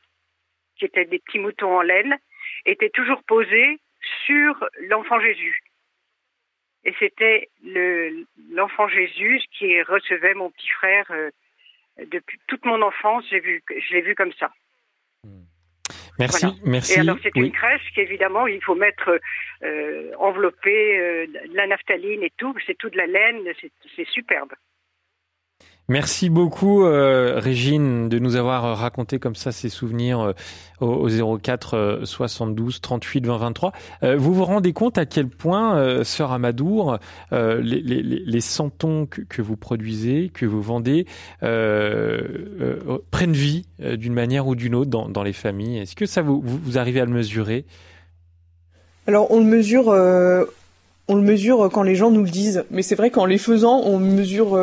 qui était des petits moutons en laine était toujours posé sur l'enfant Jésus. Et c'était le l'enfant Jésus qui recevait mon petit frère euh, depuis toute mon enfance, j'ai vu, je l'ai vu comme ça. Merci, Voilà. merci. Et alors c'est Oui. une crèche qu'évidemment il faut mettre euh, enveloppée, euh, de la naphtaline et tout, c'est tout de la laine, c'est- c'est superbe. Merci beaucoup, euh, Régine, de nous avoir euh, raconté comme ça ces souvenirs euh, au, au 04 euh, 72 38 20 23. Euh, vous vous rendez compte à quel point, euh, Sœur Amadour, les, les, santons que, vous produisez, que vous vendez, prennent vie d'une manière ou d'une autre dans, les familles? Est-ce que ça vous, vous, arrivez à le mesurer? Alors on le mesure, on le mesure quand les gens nous le disent, mais c'est vrai qu'en les faisant, on mesure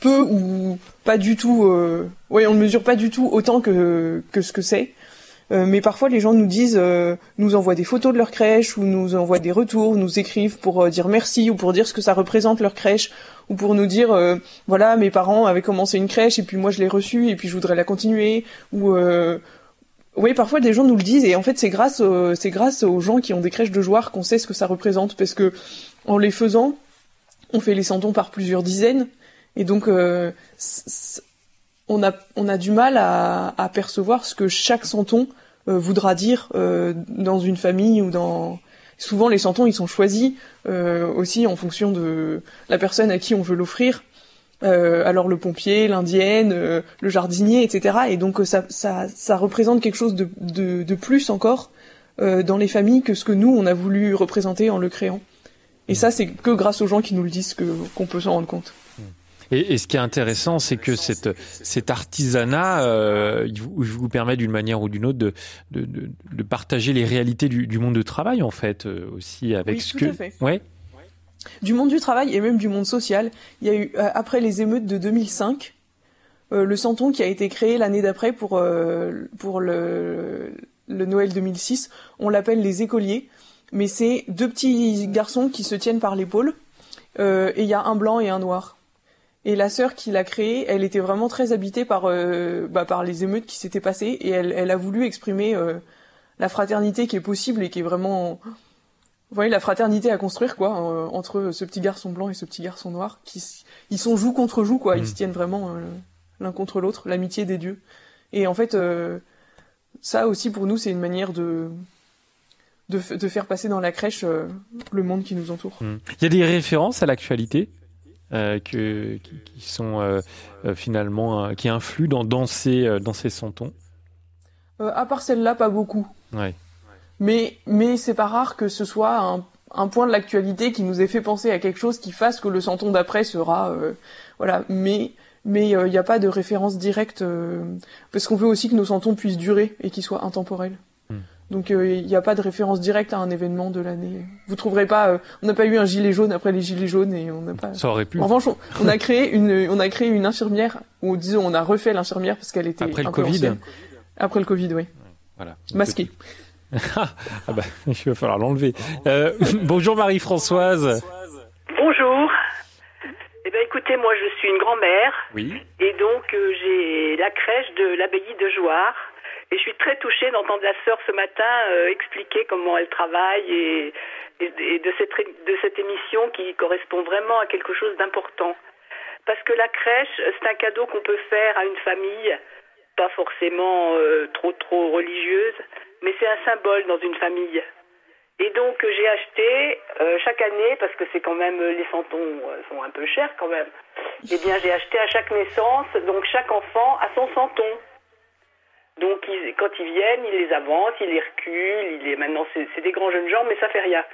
peu ou pas du tout. Euh, ouais, on le mesure pas du tout autant que que ce que c'est. Euh, mais parfois les gens nous disent, euh, nous envoient des photos de leur crèche ou nous envoient des retours, nous écrivent pour euh, dire merci ou pour dire ce que ça représente leur crèche ou pour nous dire euh, voilà mes parents avaient commencé une crèche et puis moi je l'ai reçue et puis je voudrais la continuer ou euh, oui, parfois des gens nous le disent et en fait c'est grâce euh, c'est grâce aux gens qui ont des crèches de joueurs qu'on sait ce que ça représente parce que en les faisant, on fait les santons par plusieurs dizaines et donc euh, on a on a du mal à, à percevoir ce que chaque santon euh, voudra dire euh, dans une famille ou dans souvent les santons ils sont choisis euh, aussi en fonction de la personne à qui on veut l'offrir. Alors le pompier, l'indienne, le jardinier, etc. Et donc ça, ça, ça représente quelque chose de, de, de plus encore dans les familles que ce que nous on a voulu représenter en le créant. Et ça c'est que grâce aux gens qui nous le disent qu'on peut s'en rendre compte. Et, et ce qui est intéressant, c'est que cette, cet artisanat euh, il vous, permet d'une manière ou d'une autre de, de, de, de partager les réalités du, du monde de travail, en fait, euh, aussi avec Oui, ce tout que. à fait. Ouais. du monde du travail et même du monde social. Il y a eu euh, après les émeutes de 2005, euh, le Santon qui a été créé l'année d'après pour euh, pour le le Noël 2006, on l'appelle les écoliers, mais c'est deux petits garçons qui se tiennent par l'épaule euh, et il y a un blanc et un noir. Et la sœur qui l'a créé, elle était vraiment très habitée par euh, bah, par les émeutes qui s'étaient passées. Et elle elle a voulu exprimer euh, la fraternité qui est possible et qui est vraiment vous voyez la fraternité à construire quoi euh, entre ce petit garçon blanc et ce petit garçon noir qui ils sont joue contre joue quoi. Ils Mm. se tiennent vraiment euh, l'un contre l'autre l'amitié des dieux. Et en fait ça aussi pour nous c'est une manière de de, faire passer dans la crèche euh, le monde qui nous entoure. Hmm. Il y a des références à l'actualité? Euh, que, qui, qui sont euh, euh, finalement qui influent dans, dans ces dans ces santons. Euh, à part celle-là pas beaucoup Ouais. mais mais c'est pas rare que ce soit un, un point de l'actualité qui nous ait fait penser à quelque chose qui fasse que le santon d'après sera voilà mais mais il n'y a pas de référence directe parce qu'on veut aussi que nos santons puissent durer et qu'ils soient intemporels. Donc il n'y a pas de référence directe à un événement de l'année vous trouverez pas euh, on n'a pas eu un gilet jaune après les gilets jaunes et on n'a pas Ça aurait pu. en revanche on, on a créé une on a créé une infirmière ou disons on a refait l'infirmière parce qu'elle était Après le un peu Covid. ancienne. après le covid oui Voilà. masquée [LAUGHS] ah bah, il va falloir l'enlever. Euh, [LAUGHS] bonjour Marie-Françoise. Bonjour. Eh bien, écoutez, moi, je suis une grand-mère Oui. et donc euh, j'ai la crèche de l'abbaye de Jouarre Et je suis très touchée d'entendre la sœur ce matin euh, expliquer comment elle travaille et, de, cette, de cette émission qui correspond vraiment à quelque chose d'important. Parce que la crèche, c'est un cadeau qu'on peut faire à une famille, pas forcément euh, trop trop religieuse, mais c'est un symbole dans une famille. Et donc euh, j'ai acheté chaque année, parce que c'est quand même les santons euh, sont un peu chers quand même. Eh bien j'ai acheté à chaque naissance, donc chaque enfant a son santon. Donc ils- quand ils viennent, ils les avancent, ils les reculent, ils les maintenant c'est des grands jeunes gens, mais ça fait rien.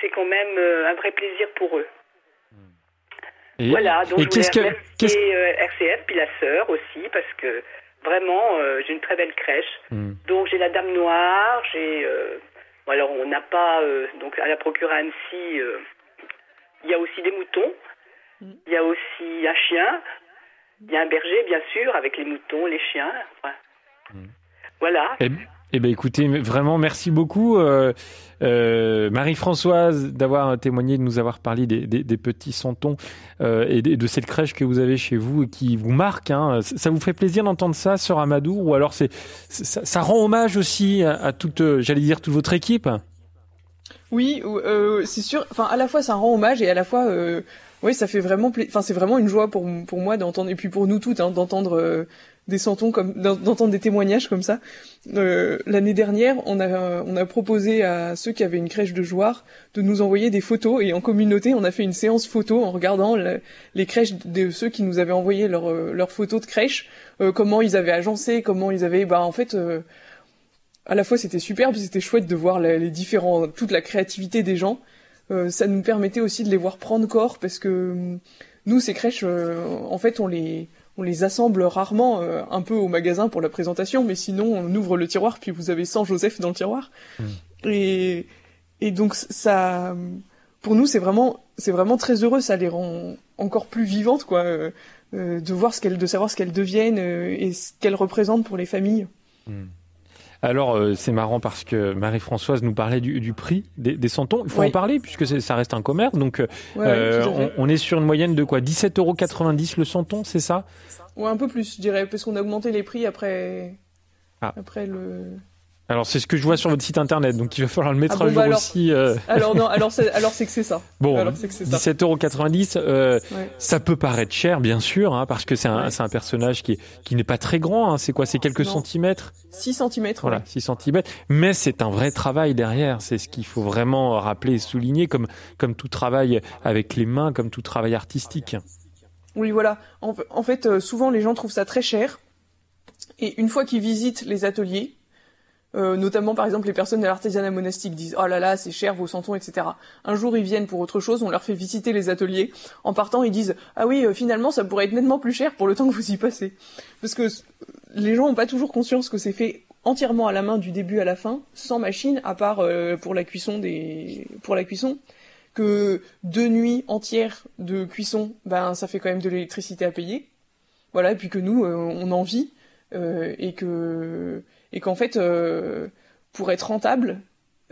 C'est quand même euh, un vrai plaisir pour eux. Et, Voilà, donc et je qu'est-ce voulais que, remercier euh, RCF puis la sœur aussi parce que vraiment euh, j'ai une très belle crèche. Hmm. Donc j'ai la Dame Noire, j'ai euh, bon, alors on n'a pas euh, donc à la procure à Annecy, euh, il y a aussi des moutons, il y a aussi un chien, il y a un berger bien sûr avec les moutons, les chiens. enfin. Voilà. Eh, eh ben écoutez, vraiment merci beaucoup euh, euh, Marie-Françoise d'avoir témoigné, de nous avoir parlé des, des- des petits santons euh, et de, de cette crèche que vous avez chez vous et qui vous marque. Hein. Ça vous fait plaisir d'entendre ça, Sœur Amadou, ou alors c'est c'est- ça, ça rend hommage aussi à, à toute, j'allais dire toute votre équipe? Oui, ou- euh, c'est sûr. Enfin, à la fois ça rend hommage et à la fois, euh, oui, ça fait vraiment, pla- enfin, c'est vraiment une joie pour pour moi d'entendre et puis pour nous toutes hein, d'entendre euh, des comme d'en- d'entendre des témoignages comme ça. Euh, L'année dernière, on a on a proposé à ceux qui avaient une crèche de Jouarre de nous envoyer des photos et en communauté, on a fait une séance photo en regardant le- les crèches de ceux qui nous avaient envoyé leurs euh, leurs photos de crèche, euh, comment ils avaient agencé, comment ils avaient, bah en fait. à la fois c'était superbe, c'était chouette de voir les différents, toute la créativité des gens. Ça nous permettait aussi de les voir prendre corps parce que hum, nous ces crèches, en fait on les on les assemble rarement euh, un peu au magasin pour la présentation, mais sinon on ouvre le tiroir puis vous avez 100 Joseph dans le tiroir. Et et donc ça, pour nous c'est vraiment c'est vraiment très heureux, ça les rend encore plus vivantes quoi, euh, euh, de voir ce qu'elles, de savoir ce qu'elles deviennent euh, et ce qu'elles représentent pour les familles. Alors euh, c'est marrant parce que Marie-Françoise nous parlait du, du prix des, des santons. Il faut Oui. en parler puisque ça reste un commerce. Donc euh, Ouais, euh, on, on est sur une moyenne de quoi? 17,90€ le santon, c'est ça? Ouais, un peu plus, je dirais, parce qu'on a augmenté les prix après, Ah. après le. Alors c'est ce que je vois sur votre site internet, donc il va falloir le mettre Ah bon, à jour bah alors- aussi. euh. Alors non, alors c'est, alors c'est que c'est ça. Bon, alors c'est que c'est ça. 17,90€, euh, Ouais. ça peut paraître cher, bien sûr, hein, parce que c'est un, Ouais. c'est un personnage qui, est- qui n'est pas très grand. hein, c'est quoi C'est quelques Non. centimètres? 6 cm. Voilà, 6 centimètres. Mais c'est un vrai travail derrière. C'est ce qu'il faut vraiment rappeler et souligner, comme, comme tout travail avec les mains, comme tout travail artistique. Oui, voilà. En, en fait, euh, souvent les gens trouvent ça très cher. Et une fois qu'ils visitent les ateliers, euh, notamment par exemple les personnes de l'artisanat monastique disent oh là là c'est cher vos santons etc. Un jour ils viennent pour autre chose, on leur fait visiter les ateliers. En partant ils disent ah oui euh, finalement ça pourrait être nettement plus cher pour le temps que vous y passez. Parce que euh, les gens ont pas toujours conscience que c'est fait entièrement à la main du début à la fin, sans machine à part euh, pour la cuisson des pour la cuisson que deux nuits entières de cuisson, ben ça fait quand même de l'électricité à payer. Voilà, et puis que nous, euh, on en vit et que et qu'en fait, euh, pour être rentable,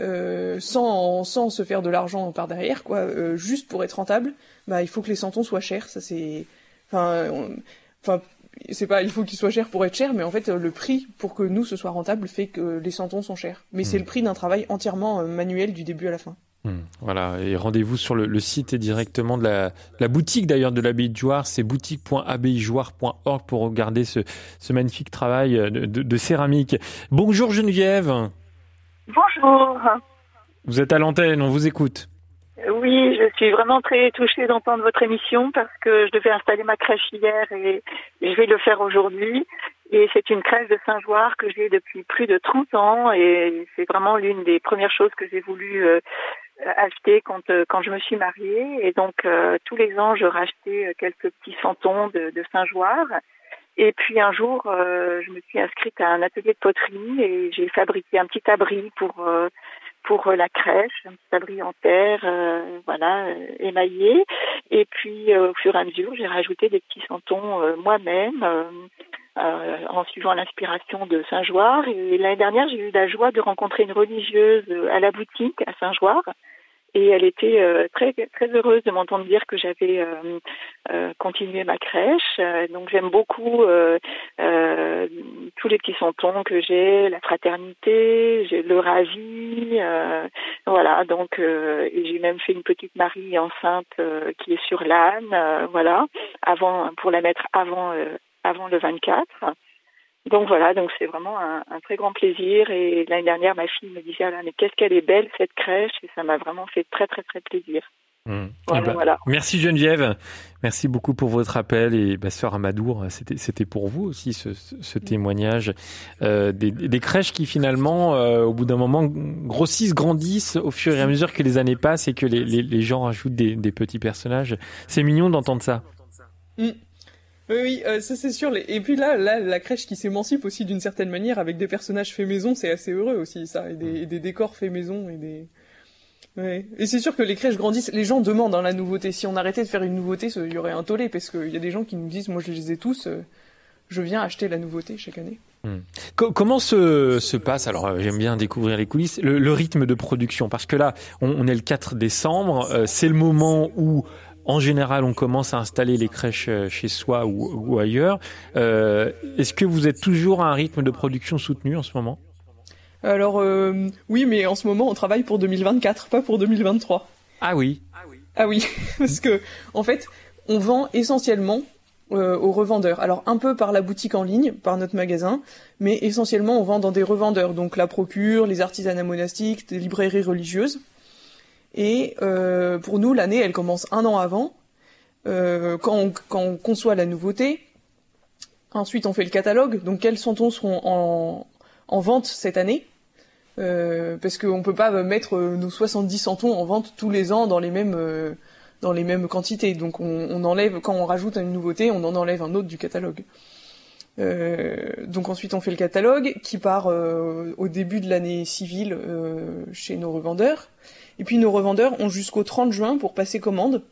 euh, sans sans se faire de l'argent par derrière, quoi, euh, juste pour être rentable, bah il faut que les santons soient chers. Ça c'est, enfin, on- enfin. C'est pas, il faut qu'ils soient chers pour être chers, mais en fait, le prix pour que nous ce soit rentable fait que les santons sont chers. Mais c'est le prix d'un travail entièrement manuel du début à la fin. Voilà, et rendez-vous sur le, le site et directement de la, la boutique d'ailleurs de l'abbaye de Jouarre, c'est boutique.abbayejoire.org pour regarder ce, ce magnifique travail de, de- de céramique. Bonjour Geneviève, Bonjour. vous êtes à l'antenne, on vous écoute. Oui, je suis vraiment très touchée d'entendre votre émission parce que je devais installer ma crèche hier et je vais le faire aujourd'hui. Et c'est une crèche de Saint-Joire que j'ai depuis plus de 30 ans et c'est vraiment l'une des premières choses que j'ai voulu euh, acheter quand, euh, quand je me suis mariée. Et donc, euh, tous les ans, je rachetais euh, quelques petits santons de, de Saint-Joire. Et puis un jour, euh, je me suis inscrite à un atelier de poterie et j'ai fabriqué un petit abri pour euh, pour la crèche, un petit abri en terre, voilà, émaillé. Et puis au fur et à mesure, j'ai rajouté des petits santons moi-même. Euh, en suivant l'inspiration de Saint-Joire. Et l'année dernière, j'ai eu la joie de rencontrer une religieuse à la boutique à Saint-Joire. et elle était euh, très très heureuse de m'entendre dire que j'avais euh, euh, continué ma crèche. Euh, donc j'aime beaucoup euh, euh, tous les petits santons que j'ai, la fraternité, j'ai le ravi, voilà. Donc j'ai même fait une petite Marie enceinte qui est sur l'âne, voilà, avant pour la mettre avant avant le 24. Donc voilà, donc c'est vraiment un, un très grand plaisir. Et l'année dernière, ma fille me disait, ah là, mais qu'est-ce qu'elle est belle cette crèche, et ça m'a vraiment fait très très très plaisir. Voilà, Eh ben, voilà. Merci Geneviève, merci beaucoup pour votre appel et bah, sœur Amadour, c'était c'était pour vous aussi ce, ce- ce témoignage euh, des, des crèches qui finalement euh, au bout d'un moment grossissent, grandissent au fur et à mesure que les années passent et que les, les, les gens rajoutent des, des petits personnages. C'est mignon d'entendre ça. Mm. Oui, oui, euh, ça c'est sûr. Et puis là, là, la crèche qui s'émancipe aussi d'une certaine manière avec des personnages faits maison, c'est assez heureux aussi, ça, et des, et des décors faits maison et des. Ouais. Et c'est sûr que les crèches grandissent. Les gens demandent hein, la nouveauté. Si on arrêtait de faire une nouveauté, il y aurait un tollé parce qu'il y a des gens qui nous disent, moi je les ai tous, euh, je viens acheter la nouveauté chaque année. Co- comment se, se passe, alors euh, j'aime bien découvrir les coulisses, le, le rythme de production? Parce que là, on, on est le 4 décembre, euh, c'est le moment où, en général, on commence à installer les crèches euh, chez soi ou, ou ailleurs. Euh, Est-ce que vous êtes toujours à un rythme de production soutenu en ce moment? Alors euh, oui, mais en ce moment on travaille pour 2024, pas pour 2023. Ah oui Ah oui, [LAUGHS] parce que en fait, on vend essentiellement euh, aux revendeurs. Alors un peu par la boutique en ligne, par notre magasin, mais essentiellement on vend dans des revendeurs, donc la Procure, les artisanats monastiques, des librairies religieuses. Et euh, pour nous, l'année, elle commence un an avant, euh, quand, on, conçoit la nouveauté. Ensuite, on fait le catalogue, donc quels santons seront en, en vente cette année? Euh, parce qu'on peut pas mettre nos 70 santons en vente tous les ans dans les mêmes dans les mêmes quantités. Donc on, enlève quand on rajoute une nouveauté, on en enlève un autre du catalogue. Donc ensuite on fait le catalogue qui part au début de l'année civile chez nos revendeurs. Et puis nos revendeurs ont jusqu'au 30 juin pour passer commande.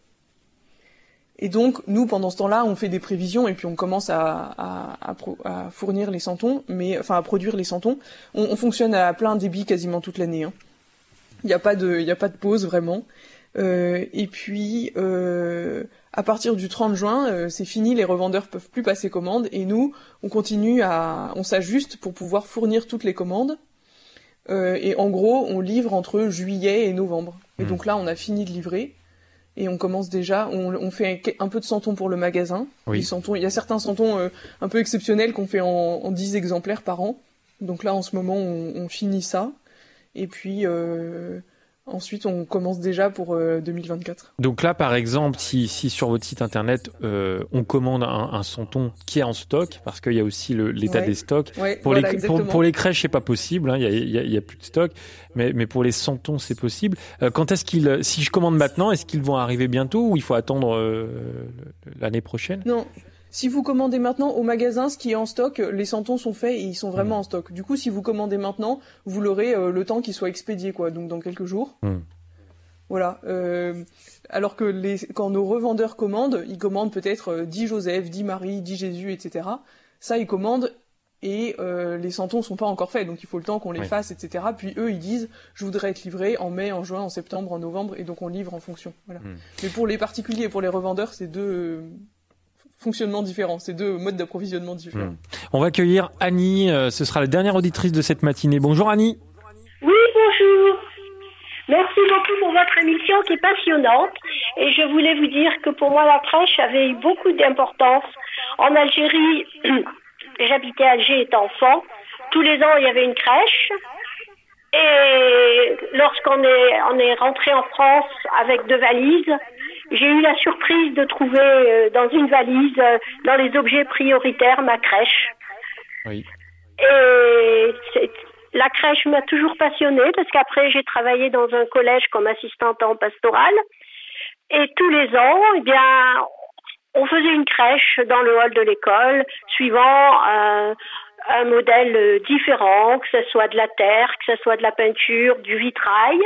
Et donc nous pendant ce temps-là on fait des prévisions et puis on commence à, fournir les santons, mais enfin à produire les santons. On, on fonctionne à plein débit quasiment toute l'année. hein. Il n'y a pas de, il y a pas de pause vraiment. Euh, et puis euh, à partir du 30 juin, euh, c'est fini, les revendeurs peuvent plus passer commande et nous, on continue à, on s'ajuste pour pouvoir fournir toutes les commandes. Euh, et en gros, on livre entre juillet et novembre. Et Hmm. donc là, on a fini de livrer et on commence déjà. On, on fait un peu de santons pour le magasin. Oui. Santons, il y a certains santons euh, un peu exceptionnels qu'on fait en, en 10 exemplaires par an. Donc là, en ce moment, on, on finit ça. Et puis euh, ensuite, on commence déjà pour euh, 2024. Donc là, par exemple, si, si sur votre site internet, euh, on commande un, un santon qui est en stock, parce qu'il y a aussi l'état Ouais. des stocks. Ouais, pour, voilà, les, pour, pour les crèches, c'est pas possible, hein, il y, a, il y a- y a plus de stock, mais, mais pour les santons, c'est possible. Euh, quand est-ce qu'ils, si je commande maintenant, est-ce qu'ils vont arriver bientôt ou il faut attendre euh, l'année prochaine? Non. Si vous commandez maintenant au magasin, ce qui est en stock, les santons sont faits et ils sont Hmm. vraiment en stock. Du coup, si vous commandez maintenant, vous l'aurez euh, le temps qu'il soit expédié, quoi. Donc dans quelques jours. Hmm. Voilà. Euh, alors que les, quand nos revendeurs commandent, ils commandent peut-être euh, 10 Joseph, 10 Marie, 10 Jésus, etc. Ça, ils commandent et euh, les santons sont pas encore faits, donc il faut le temps qu'on les Oui. fasse, etc. Puis eux, ils disent, je voudrais être livré en mai, en juin, en septembre, en novembre, et donc on livre en fonction. Voilà. Hmm. Mais pour les particuliers et pour les revendeurs, c'est deux fonctionnements différents, c'est deux modes d'approvisionnement différents. Hmm. On va accueillir Annie, euh, ce sera la dernière auditrice de cette matinée. Bonjour Annie. Oui, bonjour. Merci beaucoup pour votre émission qui est passionnante. Et je voulais vous dire que pour moi, la crèche avait eu beaucoup d'importance. En Algérie, [CLEARS THROAT] j'habitais Alger étant enfant. Tous les ans, il y avait une crèche. Et lorsqu'on est, on est rentré en France avec deux valises, j'ai eu la surprise de trouver euh, dans une valise, euh, dans les objets prioritaires, ma crèche. Oui. Et la crèche m'a toujours passionnée parce qu'après j'ai travaillé dans un collège comme assistante en pastoral. Et tous les ans, eh bien, on faisait une crèche dans le hall de l'école, suivant un, un modèle euh, différent, que ce soit de la terre, que ce soit de la peinture, du vitrail.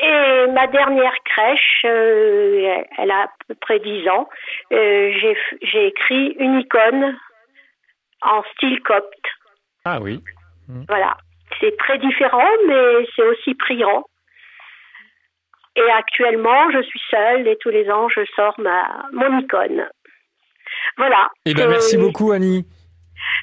Et ma dernière crèche, euh, elle a à peu près dix ans, euh, j'ai écrit une icône en style copte. Ah oui. Voilà. C'est très différent, mais c'est aussi priant. Et actuellement, je suis seule et tous les ans, je sors ma, mon icône. Voilà. Eh ben, Euh, merci beaucoup, Annie.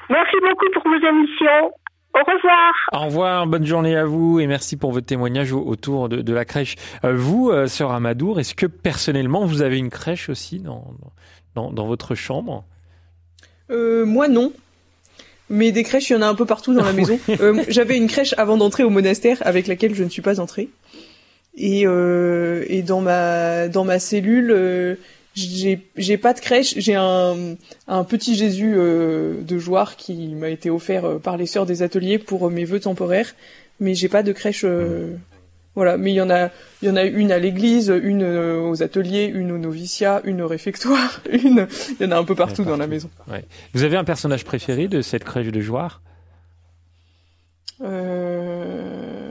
Merci beaucoup pour vos émissions. Au revoir. Au revoir, bonne journée à vous et merci pour votre témoignage au- autour de, de la crèche. Euh, vous, euh, sœur Amadour, est-ce que personnellement vous avez une crèche aussi dans, dans, dans votre chambre? Euh, moi non. Mais des crèches, il y en a un peu partout dans la [LAUGHS] maison. Euh, J'avais une crèche avant d'entrer au monastère avec laquelle je ne suis pas entrée. Et, euh, et dans ma dans ma cellule, euh, j'ai pas de crèche. J'ai un un petit Jésus euh, de Joire qui m'a été offert euh, par les sœurs des ateliers pour euh, mes vœux temporaires. Mais j'ai pas de crèche. euh, voilà. Mais il y en a il y en a une à l'église, une aux ateliers, une au noviciat, une au réfectoire, [LAUGHS] une. Il y en a un peu partout dans la maison. Ouais. Vous avez un personnage préféré de cette crèche de Joire Euh...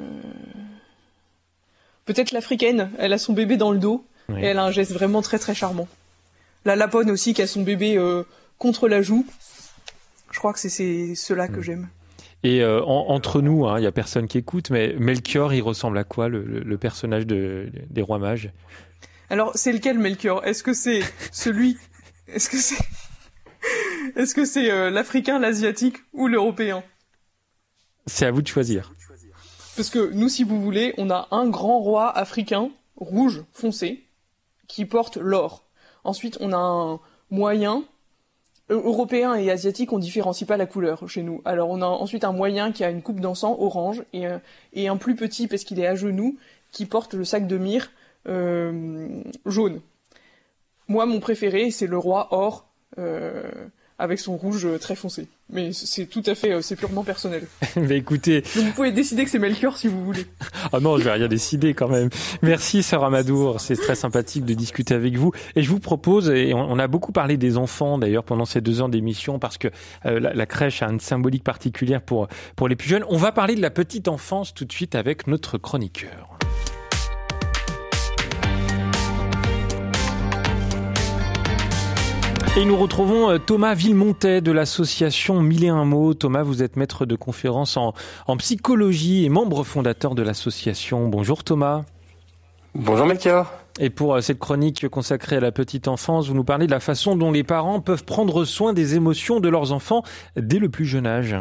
Peut-être l'africaine. Elle a son bébé dans le dos Oui. et elle a un geste vraiment très très charmant. La lapone aussi qui a son bébé euh, contre la joue. Je crois que c'est- c'est ceux-là Mm. que j'aime. Et euh, en- entre nous, hein, il y a personne qui écoute, mais Melchior, il ressemble à quoi le, le- le personnage de, des rois mages? Alors c'est lequel Melchior? Est-ce que c'est celui Est-ce que c'est Est-ce que c'est euh, l'africain, l'asiatique ou l'européen? C'est à vous de choisir. Parce que nous, si vous voulez, on a un grand roi africain, rouge, foncé, qui porte l'or. Ensuite, on a un moyen, européen et asiatique, on différencie pas la couleur chez nous. Alors, on a ensuite un moyen qui a une coupe d'encens orange et, euh, un plus petit, parce qu'il est à genoux, qui porte le sac de myrrhe euh, jaune. Moi, mon préféré, c'est le roi or, euh, avec son rouge très foncé. Mais c'est tout à fait, euh, c'est purement personnel. [LAUGHS] mais écoutez, Donc vous pouvez décider que c'est Melchior si vous voulez. [LAUGHS] ah non, je vais rien décider quand même. Merci, sœur Amadour. C'est très sympathique de discuter avec vous. Et je vous propose, et on, on a beaucoup parlé des enfants d'ailleurs pendant ces deux ans d'émission parce que euh, la, la crèche a une symbolique particulière pour, pour les plus jeunes. On va parler de la petite enfance tout de suite avec notre chroniqueur. Et nous retrouvons euh, Thomas Villemontet de l'association Mille et un mots. Thomas, vous êtes maître de conférence en, en psychologie et membre fondateur de l'association. Bonjour Thomas. Bonjour Melchior. Et pour euh, cette chronique consacrée à la petite enfance, vous nous parlez de la façon dont les parents peuvent prendre soin des émotions de leurs enfants dès le plus jeune âge.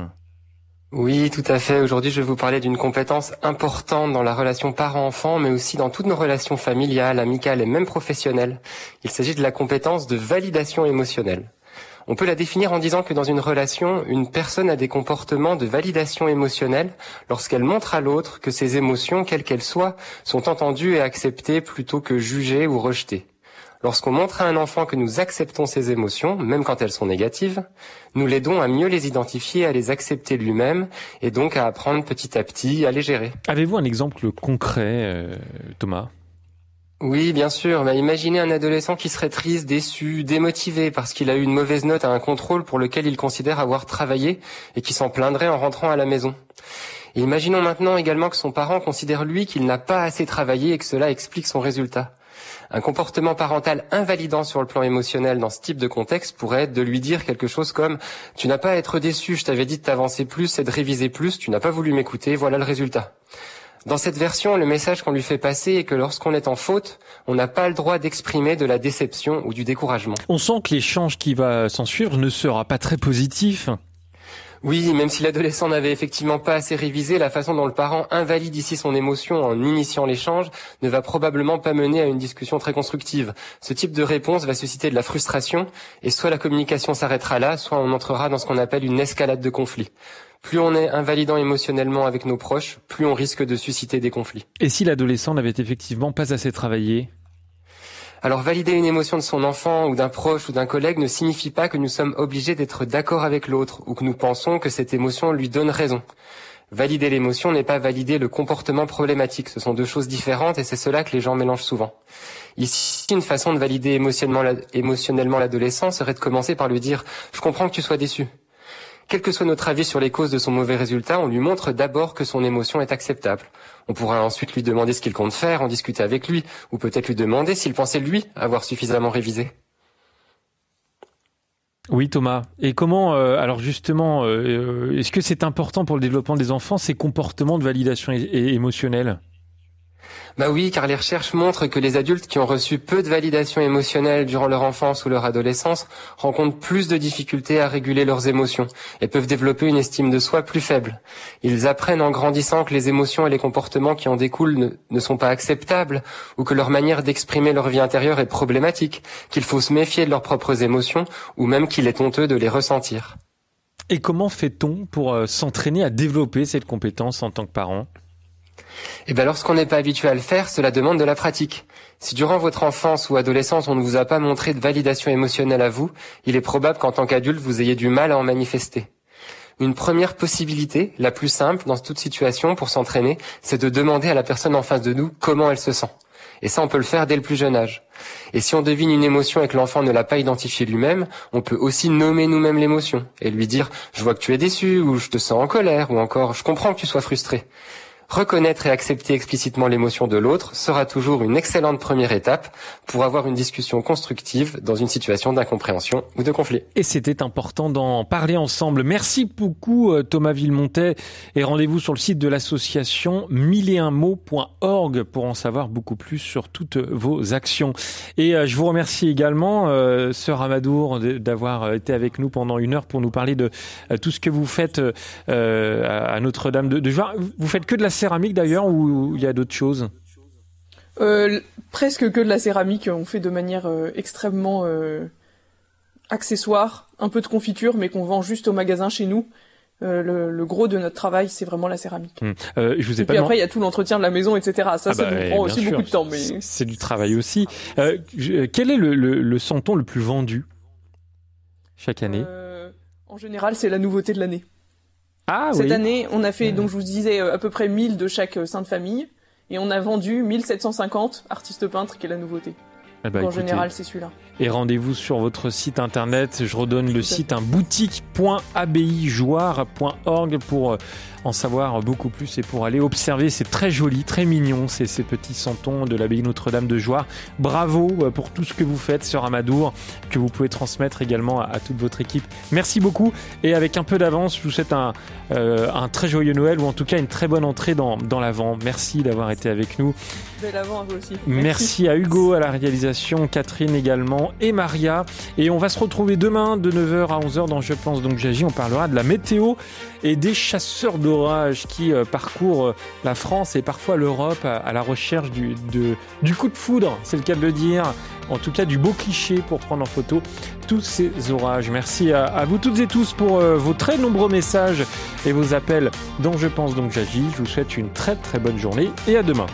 Oui, tout à fait. Aujourd'hui, je vais vous parler d'une compétence importante dans la relation parent-enfant, mais aussi dans toutes nos relations familiales, amicales et même professionnelles. Il s'agit de la compétence de validation émotionnelle. On peut la définir en disant que dans une relation, une personne a des comportements de validation émotionnelle lorsqu'elle montre à l'autre que ses émotions, quelles qu'elles soient, sont entendues et acceptées plutôt que jugées ou rejetées. Lorsqu'on montre à un enfant que nous acceptons ses émotions, même quand elles sont négatives, nous l'aidons à mieux les identifier, à les accepter lui-même, et donc à apprendre petit à petit à les gérer. Avez-vous un exemple concret, euh, Thomas? Oui, bien sûr. Mais imaginez un adolescent qui serait triste, déçu, démotivé parce qu'il a eu une mauvaise note à un contrôle pour lequel il considère avoir travaillé et qui s'en plaindrait en rentrant à la maison. Et imaginons maintenant également que son parent considère lui qu'il n'a pas assez travaillé et que cela explique son résultat. Un comportement parental invalidant sur le plan émotionnel dans ce type de contexte pourrait être de lui dire quelque chose comme ⁇ Tu n'as pas à être déçu, je t'avais dit de t'avancer plus et de réviser plus, tu n'as pas voulu m'écouter, voilà le résultat. ⁇ Dans cette version, le message qu'on lui fait passer est que lorsqu'on est en faute, on n'a pas le droit d'exprimer de la déception ou du découragement. On sent que l'échange qui va s'en suivre ne sera pas très positif. Oui, même si l'adolescent n'avait effectivement pas assez révisé, la façon dont le parent invalide ici son émotion en initiant l'échange ne va probablement pas mener à une discussion très constructive. Ce type de réponse va susciter de la frustration et soit la communication s'arrêtera là, soit on entrera dans ce qu'on appelle une escalade de conflit. Plus on est invalidant émotionnellement avec nos proches, plus on risque de susciter des conflits. Et si l'adolescent n'avait effectivement pas assez travaillé? Alors valider une émotion de son enfant ou d'un proche ou d'un collègue ne signifie pas que nous sommes obligés d'être d'accord avec l'autre ou que nous pensons que cette émotion lui donne raison. Valider l'émotion n'est pas valider le comportement problématique. Ce sont deux choses différentes et c'est cela que les gens mélangent souvent. Ici, une façon de valider émotionnellement l'adolescent serait de commencer par lui dire « Je comprends que tu sois déçu ». Quel que soit notre avis sur les causes de son mauvais résultat, on lui montre d'abord que son émotion est acceptable. On pourra ensuite lui demander ce qu'il compte faire, en discuter avec lui, ou peut-être lui demander s'il pensait lui avoir suffisamment révisé. Oui, Thomas. Et comment, euh, alors justement, euh, est-ce que c'est important pour le développement des enfants ces comportements de validation émotionnelle? Bah oui, car les recherches montrent que les adultes qui ont reçu peu de validation émotionnelle durant leur enfance ou leur adolescence rencontrent plus de difficultés à réguler leurs émotions et peuvent développer une estime de soi plus faible. Ils apprennent en grandissant que les émotions et les comportements qui en découlent ne, ne sont pas acceptables ou que leur manière d'exprimer leur vie intérieure est problématique, qu'il faut se méfier de leurs propres émotions ou même qu'il est honteux de les ressentir. Et comment fait-on pour euh, s'entraîner à développer cette compétence en tant que parent? Eh bien, lorsqu'on n'est pas habitué à le faire, cela demande de la pratique. Si durant votre enfance ou adolescence, on ne vous a pas montré de validation émotionnelle à vous, il est probable qu'en tant qu'adulte, vous ayez du mal à en manifester. Une première possibilité, la plus simple dans toute situation pour s'entraîner, c'est de demander à la personne en face de nous comment elle se sent. Et ça, on peut le faire dès le plus jeune âge. Et si on devine une émotion et que l'enfant ne l'a pas identifiée lui-même, on peut aussi nommer nous-mêmes l'émotion et lui dire « je vois que tu es déçu » ou « je te sens en colère » ou encore « je comprends que tu sois frustré ». Reconnaître et accepter explicitement l'émotion de l'autre sera toujours une excellente première étape pour avoir une discussion constructive dans une situation d'incompréhension ou de conflit. Et c'était important d'en parler ensemble. Merci beaucoup euh, Thomas Villemontet et rendez-vous sur le site de l'association milleetunmots.org pour en savoir beaucoup plus sur toutes vos actions. Et euh, je vous remercie également, euh, Sœur Amadour, d'avoir été avec nous pendant une heure pour nous parler de euh, tout ce que vous faites euh, à Notre-Dame de, de. Vous faites que de la céramique d'ailleurs ou il y a d'autres choses? Euh, presque que de la céramique, on fait de manière euh, extrêmement euh, accessoire, un peu de confiture, mais qu'on vend juste au magasin chez nous. Le, le gros de notre travail, c'est vraiment la céramique. Hum. Je vous ai Et pas puis après, il y a tout l'entretien de la maison, etc. Ça, Ah ça bah, nous eh, prend aussi sûr. beaucoup de temps. Mais C'est- du travail aussi. Quel est le, le, le santon le plus vendu chaque année? En général, c'est la nouveauté de l'année. Ah Cette oui. année, on a fait, donc je vous disais, euh, à peu près 1000 de chaque euh, sainte famille. Et on a vendu 1750 artistes peintres, qui est la nouveauté. Eh ben, en écoutez, général, c'est celui-là. Et rendez-vous sur votre site internet. Je redonne le site boutique.abbayejoire.org pour euh, en savoir beaucoup plus et pour aller observer. C'est très joli, très mignon, ces, ces petits santons de l'abbaye Notre-Dame de Joire. Bravo euh, pour tout ce que vous faites, Sœur Amadour, que vous pouvez transmettre également à, à toute votre équipe. Merci beaucoup. Et avec un peu d'avance, je vous souhaite un, euh, un très joyeux Noël ou en tout cas une très bonne entrée dans, dans l'Avent. Merci d'avoir été avec nous. Bel avant à vous aussi. Merci à Hugo à la réalisation, Catherine également et Maria. Et on va se retrouver demain de 9h à 11h dans Je pense donc j'agis. On parlera de la météo et des chasseurs qui euh, parcourent euh, la France et parfois l'Europe à, la recherche du, coup de foudre, c'est le cas de le dire. En tout cas, du beau cliché pour prendre en photo tous ces orages. Merci à, vous toutes et tous pour euh, vos très nombreux messages et vos appels dans Je pense donc j'agis. Je vous souhaite une très très bonne journée et à demain.